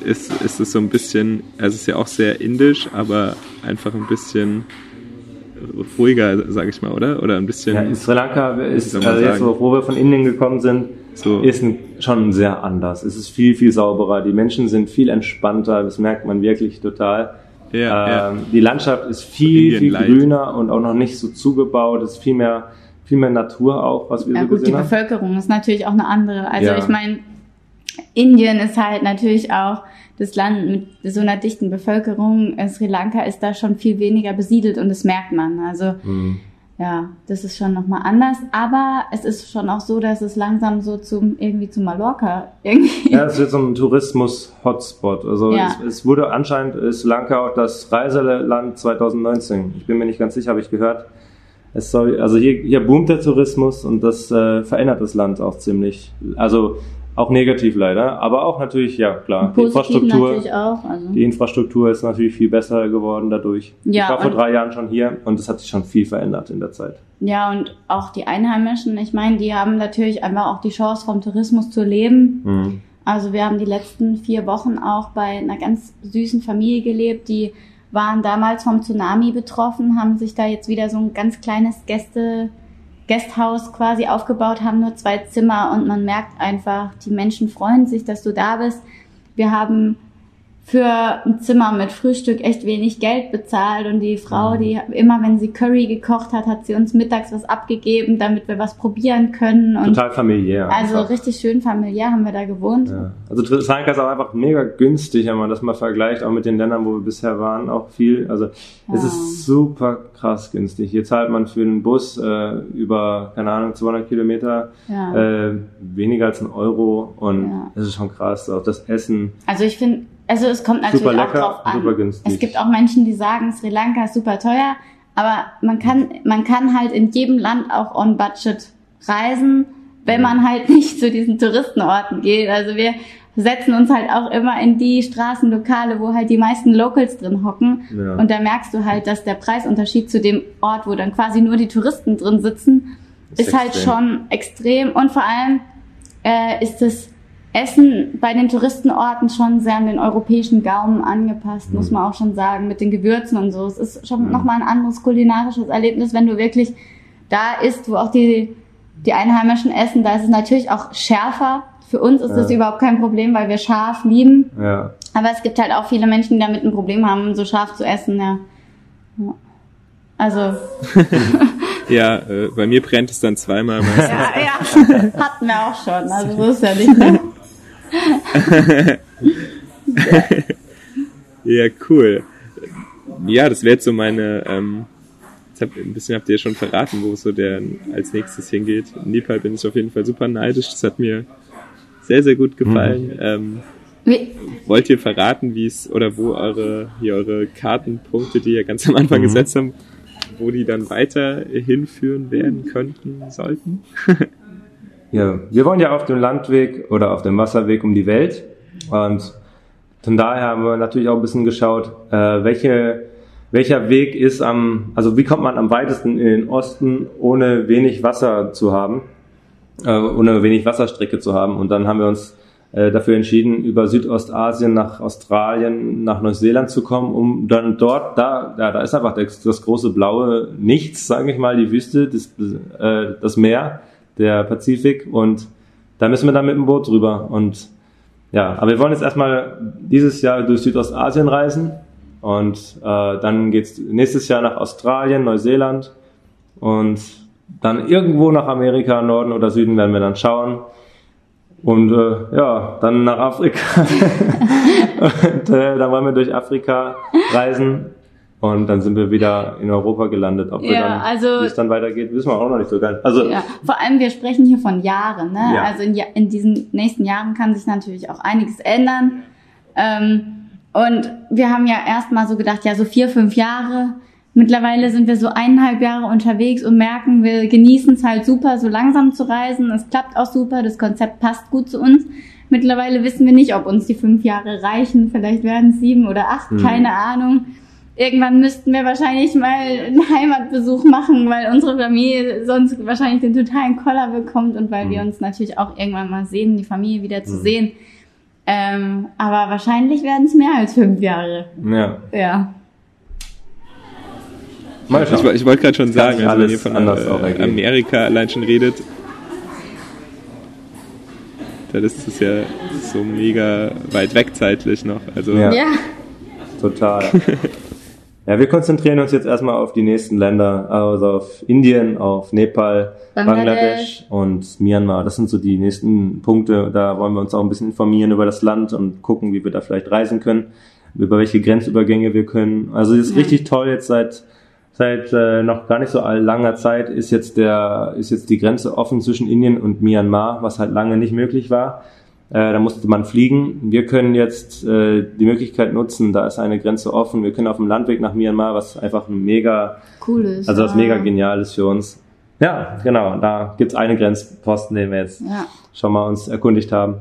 ist, ist es so ein bisschen, also es ist ja auch sehr indisch, aber einfach ein bisschen ruhiger, sage ich mal, oder? Oder ein bisschen... Ja, in Sri Lanka ist, also jetzt, wo wir von Indien gekommen sind, So. ist ein, schon sehr anders. Es ist viel, viel sauberer. Die Menschen sind viel entspannter. Das merkt man wirklich total. Ja, ja. ähm, Die Landschaft ist viel, viel grüner und auch noch nicht so zugebaut. Es ist viel mehr, viel mehr Natur auch, was wir Ja so gut, die gesehen haben. Bevölkerung ist natürlich auch eine andere. Also Ja. ich meine, Indien ist halt natürlich auch das Land mit so einer dichten Bevölkerung. Äh, Sri Lanka ist da schon viel weniger besiedelt und das merkt man. Also Mhm. Ja, das ist schon nochmal anders. Aber es ist schon auch so, dass es langsam so zum irgendwie zu Mallorca irgendwie. Ja, es wird so ein Tourismus-Hotspot. Also Ja. es, es wurde anscheinend ist Sri Lanka auch das Reiseland 2019. Ich bin mir nicht ganz sicher, habe ich gehört. Es soll, also hier, hier boomt der Tourismus und das äh, verändert das Land auch ziemlich. Also auch negativ leider, aber auch natürlich, ja klar, die Infrastruktur. auch. Also. Die Infrastruktur ist natürlich viel besser geworden dadurch. Ja, ich war vor drei Jahren schon hier und es hat sich schon viel verändert in der Zeit. Ja, und auch die Einheimischen, ich meine, die haben natürlich einfach auch die Chance vom Tourismus zu leben. Mhm. Also wir haben die letzten vier Wochen auch bei einer ganz süßen Familie gelebt, die waren damals vom Tsunami betroffen, haben sich da jetzt wieder so ein ganz kleines Gäste, Gasthaus quasi aufgebaut, haben nur zwei Zimmer und man merkt einfach, die Menschen freuen sich, dass du da bist. Wir haben für ein Zimmer mit Frühstück echt wenig Geld bezahlt und die Frau, die immer wenn sie Curry gekocht hat, hat sie uns mittags was abgegeben, damit wir was probieren können und Total familiär. also einfach. richtig schön familiär haben wir da gewohnt. Ja. Also Sri Lanka ist auch einfach mega günstig, wenn man das mal vergleicht, auch mit den Ländern, wo wir bisher waren, auch viel. Also es Ja. ist super krass günstig. Hier zahlt man für einen Bus äh, über, keine Ahnung, 200 Kilometer Ja. äh, weniger als ein Euro und das ist schon krass. Auch das Essen. Also ich finde, also es kommt natürlich Super auch lecker, drauf an. Es gibt auch Menschen, die sagen, Sri Lanka ist super teuer, aber man kann, man kann halt in jedem Land auch on budget reisen, wenn man halt nicht zu diesen Touristenorten geht. Also wir setzen uns halt auch immer in die Straßenlokale, wo halt die meisten Locals drin hocken. Ja. Und da merkst du halt, dass der Preisunterschied zu dem Ort, wo dann quasi nur die Touristen drin sitzen, Ist ist, halt schon extrem. Und vor allem äh, ist das Essen bei den Touristenorten schon sehr an den europäischen Gaumen angepasst, muss man auch schon sagen, mit den Gewürzen und so. Es ist schon Mhm. nochmal ein anderes kulinarisches Erlebnis, wenn du wirklich da isst, wo auch die, die Einheimischen essen. Da ist es natürlich auch schärfer. Für uns ist das Ja. überhaupt kein Problem, weil wir scharf lieben. Ja. Aber es gibt halt auch viele Menschen, die damit ein Problem haben, so scharf zu essen, ja. Ja. Also, Ja, äh, bei mir brennt es dann zweimal. ja, ja, hatten wir auch schon, also so ist ja nicht, ne? Ja, cool. Ja, das wäre jetzt so meine, ähm, jetzt hab, ein bisschen habt ihr ja schon verraten, wo es so der als nächstes hingeht. In Nepal bin ich auf jeden Fall super neidisch. Das hat mir sehr, sehr gut gefallen. Ähm, Wie, wollt ihr verraten, wie es oder wo eure, hier eure Kartenpunkte, die ihr ganz am Anfang Mhm. gesetzt haben, wo die dann weiter hinführen werden könnten, sollten? Ja, wir wollen ja auf dem Landweg oder auf dem Wasserweg um die Welt. Und von daher haben wir natürlich auch ein bisschen geschaut, äh, welche, welcher Weg ist am, also wie kommt man am weitesten in den Osten, ohne wenig Wasser zu haben, äh, ohne wenig Wasserstrecke zu haben. Und dann haben wir uns äh, dafür entschieden, über Südostasien nach Australien, nach Neuseeland zu kommen, um dann dort, da, ja, da ist einfach das, das große blaue Nichts, sage ich mal, die Wüste, das, äh, das Meer, der Pazifik und da müssen wir dann mit dem Boot drüber und ja, aber wir wollen jetzt erstmal dieses Jahr durch Südostasien reisen und äh, dann geht's nächstes Jahr nach Australien, Neuseeland und dann irgendwo nach Amerika, Norden oder Süden werden wir dann schauen. Und äh, ja, dann nach Afrika. und äh, dann wollen wir durch Afrika reisen. Und dann sind wir wieder in Europa gelandet. Ob wir Ja, dann, also- wie es dann weitergeht, wissen wir auch noch nicht so ganz. Also Ja, vor allem wir sprechen hier von Jahren. Ne? Ja. Also in, in diesen nächsten Jahren kann sich natürlich auch einiges ändern. Ähm, und wir haben ja erstmal so gedacht, ja, so vier, fünf Jahre. Mittlerweile sind wir so eineinhalb Jahre unterwegs und merken, wir genießen es halt super, so langsam zu reisen. Es klappt auch super, das Konzept passt gut zu uns. Mittlerweile wissen wir nicht, ob uns die fünf Jahre reichen. Vielleicht werden es sieben oder acht, Mhm. keine Ahnung. Irgendwann müssten wir wahrscheinlich mal einen Heimatbesuch machen, weil unsere Familie sonst wahrscheinlich den totalen Koller bekommt und weil wir Mhm. uns natürlich auch irgendwann mal sehen, die Familie wieder zu sehen. Ähm, aber wahrscheinlich werden es mehr als fünf Jahre. ja, Ja. mal Ich, schauen. woll- ich wollte gerade schon sagen, also wenn ihr von anders auch äh. Amerika allein schon redet, dann ist es ja so mega weit weg zeitlich noch. Also Ja. Ja. Total. ja, wir konzentrieren uns jetzt erstmal auf die nächsten Länder, also auf Indien, auf Nepal, Bangladesch. Bangladesch und Myanmar. Das sind so die nächsten Punkte. Da wollen wir uns auch ein bisschen informieren über das Land und gucken, wie wir da vielleicht reisen können, über welche Grenzübergänge wir können. Also es ist Ja. richtig toll jetzt seit seit äh, noch gar nicht so all- langer Zeit ist jetzt der ist jetzt die Grenze offen zwischen Indien und Myanmar, was halt lange nicht möglich war. Äh, da musste man fliegen. Wir können jetzt äh, die Möglichkeit nutzen, da ist eine Grenze offen. Wir können auf dem Landweg nach Myanmar, was einfach ein mega, Cool ist. also was ja. mega genial ist für uns. Ja, genau. Da gibt's einen Grenzposten, den wir jetzt Ja. schon mal uns erkundigt haben.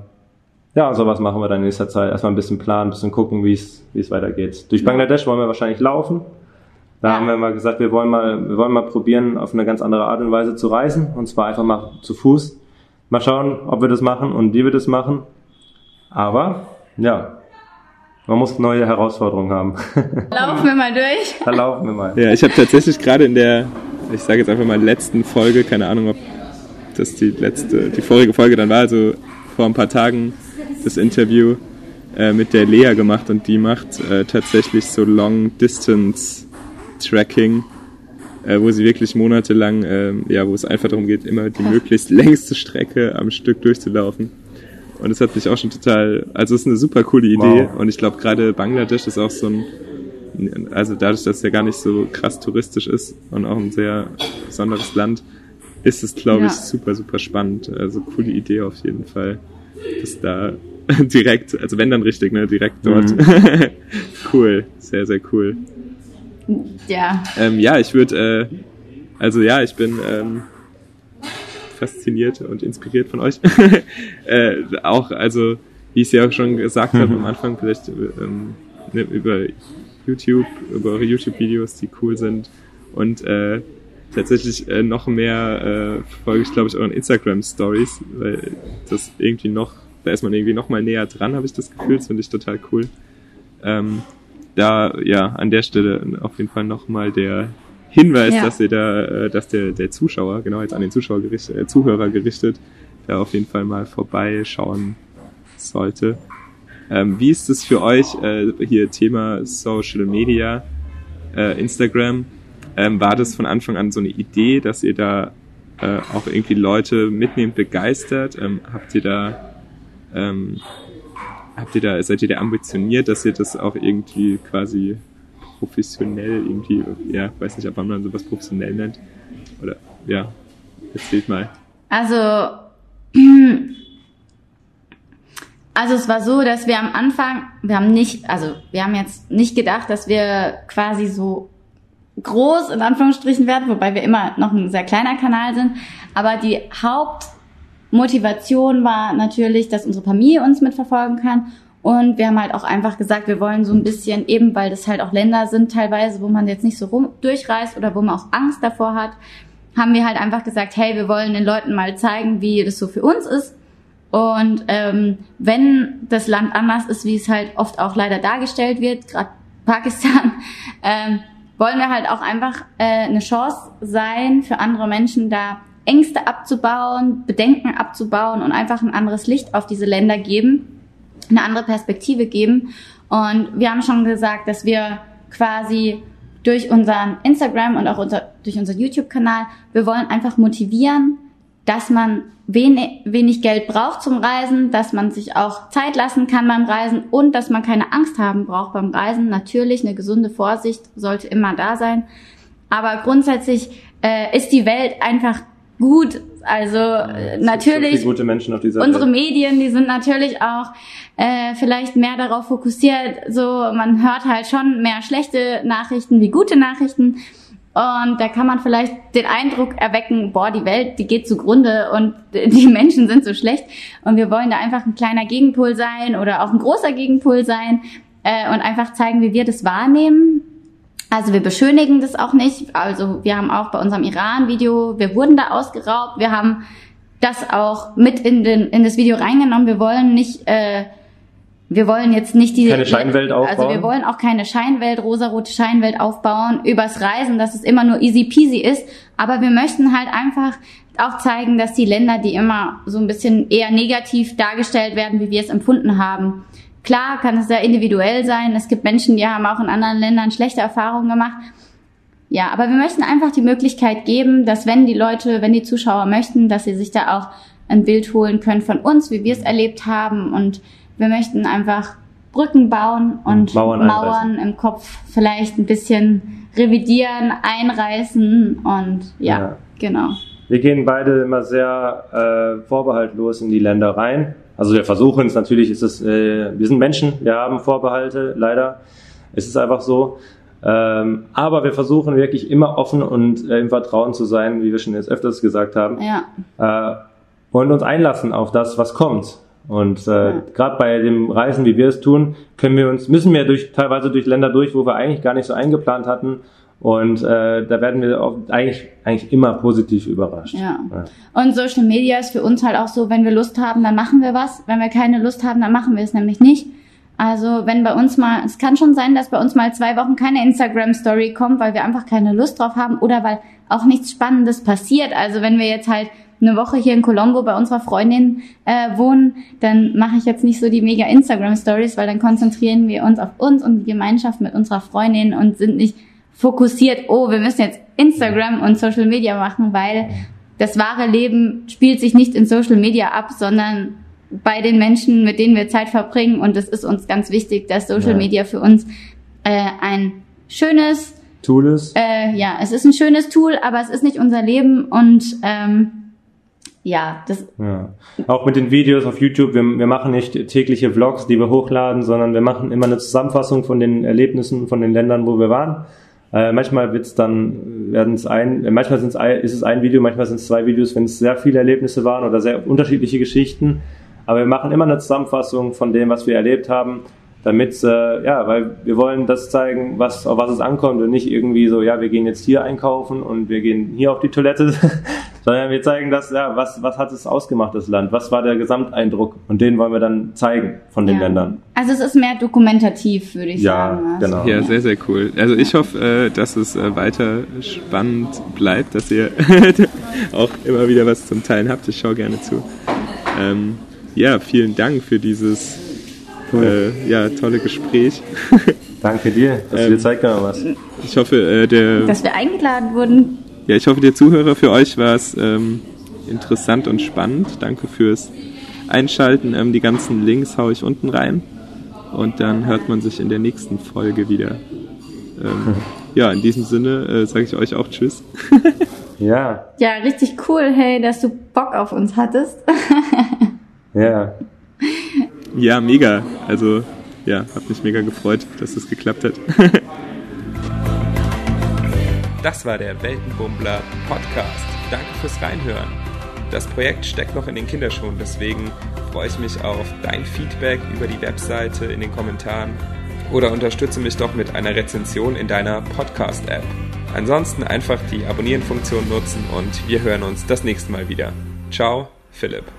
Ja, und sowas machen wir dann in nächster Zeit. Erstmal ein bisschen planen, ein bisschen gucken, wie es wie es weitergeht. Durch Bangladesch wollen wir wahrscheinlich laufen. Da Ja. haben wir mal gesagt, wir wollen mal, wir wollen mal probieren, auf eine ganz andere Art und Weise zu reisen. Und zwar einfach mal zu Fuß. Mal schauen, ob wir das machen und wie wir das machen. Aber, ja, man muss neue Herausforderungen haben. Laufen wir mal durch. da laufen wir mal. Ja, ich habe tatsächlich gerade in der, ich sage jetzt einfach mal letzten Folge, keine Ahnung, ob das die letzte, die vorige Folge dann war, also vor ein paar Tagen das Interview äh, mit der Lea gemacht und die macht äh, tatsächlich so Long Distance Tracking, äh, wo sie wirklich monatelang, ähm, ja, wo es einfach darum geht, immer die möglichst längste Strecke am Stück durchzulaufen. Und das hat mich auch schon total, also es ist eine super coole Idee Wow. und ich glaube gerade Bangladesch ist auch so ein, also dadurch, dass es ja gar nicht so krass touristisch ist und auch ein sehr besonderes Land, ist es, glaube Ja. ich, super, super spannend. Also coole Idee auf jeden Fall. Das da direkt, also wenn dann richtig, ne, direkt dort. cool, sehr, sehr cool. Ja. Ähm, ja, ich würde, äh, also ja, ich bin ähm, fasziniert und inspiriert von euch. äh, auch, also wie ich es ja auch schon gesagt habe am Anfang, vielleicht ähm, ne, über YouTube, über eure YouTube-Videos, die cool sind und äh, tatsächlich äh, noch mehr äh, folge ich, glaube ich, euren Instagram-Stories, weil das irgendwie noch, da ist man irgendwie noch mal näher dran, habe ich das Gefühl, das finde ich total cool. Ähm, da, ja, an der Stelle auf jeden Fall nochmal der Hinweis, Ja. dass ihr da, äh, dass der, der Zuschauer, genau jetzt an den Zuschauer gerichtet, äh, Zuhörer gerichtet, da auf jeden Fall mal vorbeischauen sollte. Ähm, wie ist es für euch, äh, hier Thema Social Media, äh, Instagram, ähm, war das von Anfang an so eine Idee, dass ihr da äh, auch irgendwie Leute mitnehmt, begeistert? Ähm, habt ihr da, ähm, habt ihr da, seid ihr da ambitioniert, dass ihr das auch irgendwie quasi professionell irgendwie, ja, weiß nicht, ob man sowas professionell nennt? Oder, ja, erzählt mal. Also, also es war so, dass wir am Anfang, wir haben nicht, also wir haben jetzt nicht gedacht, dass wir quasi so groß in Anführungsstrichen werden, wobei wir immer noch ein sehr kleiner Kanal sind. Aber die Hauptmotivation war natürlich, dass unsere Familie uns mitverfolgen kann. Und wir haben halt auch einfach gesagt, wir wollen so ein bisschen, eben weil das halt auch Länder sind teilweise, wo man jetzt nicht so rum durchreist oder wo man auch Angst davor hat, haben wir halt einfach gesagt, hey, wir wollen den Leuten mal zeigen, wie das so für uns ist. Und ähm, wenn das Land anders ist, wie es halt oft auch leider dargestellt wird, gerade Pakistan, ähm, wollen wir halt auch einfach äh, eine Chance sein für andere Menschen, da Ängste abzubauen, Bedenken abzubauen und einfach ein anderes Licht auf diese Länder geben, eine andere Perspektive geben. Und wir haben schon gesagt, dass wir quasi durch unseren Instagram und auch unser, durch unseren YouTube-Kanal. Wir wollen einfach motivieren, dass man wenig, wenig Geld braucht zum Reisen, dass man sich auch Zeit lassen kann beim Reisen und dass man keine Angst haben braucht beim Reisen. Natürlich, eine gesunde Vorsicht sollte immer da sein. Aber grundsätzlich äh, ist die Welt einfach gut. Also äh, natürlich. So unsere Welt. Medien, die sind natürlich auch äh, vielleicht mehr darauf fokussiert. So, man hört halt schon mehr schlechte Nachrichten wie gute Nachrichten. Und da kann man vielleicht den Eindruck erwecken, boah, die Welt, die geht zugrunde und die Menschen sind so schlecht. Und wir wollen da einfach ein kleiner Gegenpol sein oder auch ein großer Gegenpol sein äh, und einfach zeigen, wie wir das wahrnehmen. Also wir beschönigen das auch nicht. Also wir haben auch bei unserem Iran-Video, wir wurden da ausgeraubt. Wir haben das auch mit in, den, in das Video reingenommen. Wir wollen nicht... Äh, wir wollen jetzt nicht diese Keine Scheinwelt aufbauen. Also wir wollen auch keine Scheinwelt, rosarote Scheinwelt aufbauen übers Reisen, dass es immer nur easy peasy ist. Aber wir möchten halt einfach auch zeigen, dass die Länder, die immer so ein bisschen eher negativ dargestellt werden, wie wir es empfunden haben. Klar kann es sehr individuell sein. Es gibt Menschen, die haben auch in anderen Ländern schlechte Erfahrungen gemacht. Ja, aber wir möchten einfach die Möglichkeit geben, dass wenn die Leute, wenn die Zuschauer möchten, dass sie sich da auch ein Bild holen können von uns, wie wir es erlebt haben und wir möchten einfach Brücken bauen und Mauern Mauern, im Kopf vielleicht ein bisschen revidieren, einreißen und ja, Ja. genau. Wir gehen beide immer sehr äh, vorbehaltlos in die Länder rein. Also wir versuchen es natürlich, ist es, äh, wir sind Menschen, wir haben Vorbehalte, leider. Es ist einfach so. Ähm, aber wir versuchen wirklich immer offen und äh, im Vertrauen zu sein, wie wir schon jetzt öfters gesagt haben. Ja, äh, und uns einlassen auf das, was kommt. Und äh, Ja. gerade bei dem Reisen, wie wir es tun, können wir uns, müssen wir durch teilweise durch Länder durch, wo wir eigentlich gar nicht so eingeplant hatten. Und äh, da werden wir auch eigentlich eigentlich immer positiv überrascht. ja. Und Social Media ist für uns halt auch so, wenn wir Lust haben, dann machen wir was. Wenn wir keine Lust haben, dann machen wir es nämlich nicht. Also wenn bei uns mal, es kann schon sein, dass bei uns mal zwei Wochen keine Instagram-Story kommt, weil wir einfach keine Lust drauf haben oder weil auch nichts Spannendes passiert. Also wenn wir jetzt halt eine Woche hier in Colombo bei unserer Freundin äh, wohnen, dann mache ich jetzt nicht so die mega Instagram-Stories, weil dann konzentrieren wir uns auf uns und die Gemeinschaft mit unserer Freundin und sind nicht fokussiert, oh, wir müssen jetzt Instagram und Social Media machen, weil das wahre Leben spielt sich nicht in Social Media ab, sondern bei den Menschen, mit denen wir Zeit verbringen. Und es ist uns ganz wichtig, dass Social Ja. Media für uns äh, ein schönes, Tool ist. äh, ja, es ist ein schönes Tool, aber es ist nicht unser Leben und ähm, ja, das Ja. Auch mit den Videos auf YouTube, wir, wir machen nicht tägliche Vlogs, die wir hochladen, sondern wir machen immer eine Zusammenfassung von den Erlebnissen von den Ländern, wo wir waren. Äh, manchmal wird's dann, werden es ein, äh, manchmal sind's ein, ist es ein Video, manchmal sind es zwei Videos, wenn es sehr viele Erlebnisse waren oder sehr unterschiedliche Geschichten. Aber wir machen immer eine Zusammenfassung von dem, was wir erlebt haben, damit, äh, ja, weil wir wollen das zeigen, was, auf was es ankommt und nicht irgendwie so, ja, wir gehen jetzt hier einkaufen und wir gehen hier auf die Toilette, sondern wir zeigen das, ja, was, was hat es ausgemacht, das Land, was war der Gesamteindruck und den wollen wir dann zeigen von den ja. Ländern. Also es ist mehr dokumentativ, würde ich Ja, sagen. Genau. Ja, sehr, sehr cool. Also ich hoffe, äh, dass es äh, weiter spannend bleibt, dass ihr auch immer wieder was zum Teilen habt. Ich schaue gerne zu. Ähm, ja, vielen Dank für dieses äh, ja, tolle Gespräch. Danke dir, dass du dir Ähm, Zeit genommen hast. Ich hoffe, äh, der, Dass wir eingeladen wurden. Ja, ich hoffe, der Zuhörer für euch war es ähm, interessant und spannend. Danke fürs Einschalten. Ähm, die ganzen Links haue ich unten rein. Und dann hört man sich in der nächsten Folge wieder. Ähm, ja, in diesem Sinne äh, sage ich euch auch Tschüss. Ja, Ja, richtig cool, hey, dass du Bock auf uns hattest. ja. Ja, mega. Also, ja, hat mich mega gefreut, dass es geklappt hat. Das war der Weltenbummler Podcast. Danke fürs Reinhören. Das Projekt steckt noch in den Kinderschuhen, deswegen freue ich mich auf dein Feedback über die Webseite in den Kommentaren oder unterstütze mich doch mit einer Rezension in deiner Podcast-App. Ansonsten einfach die Abonnieren-Funktion nutzen und wir hören uns das nächste Mal wieder. Ciao, Philipp.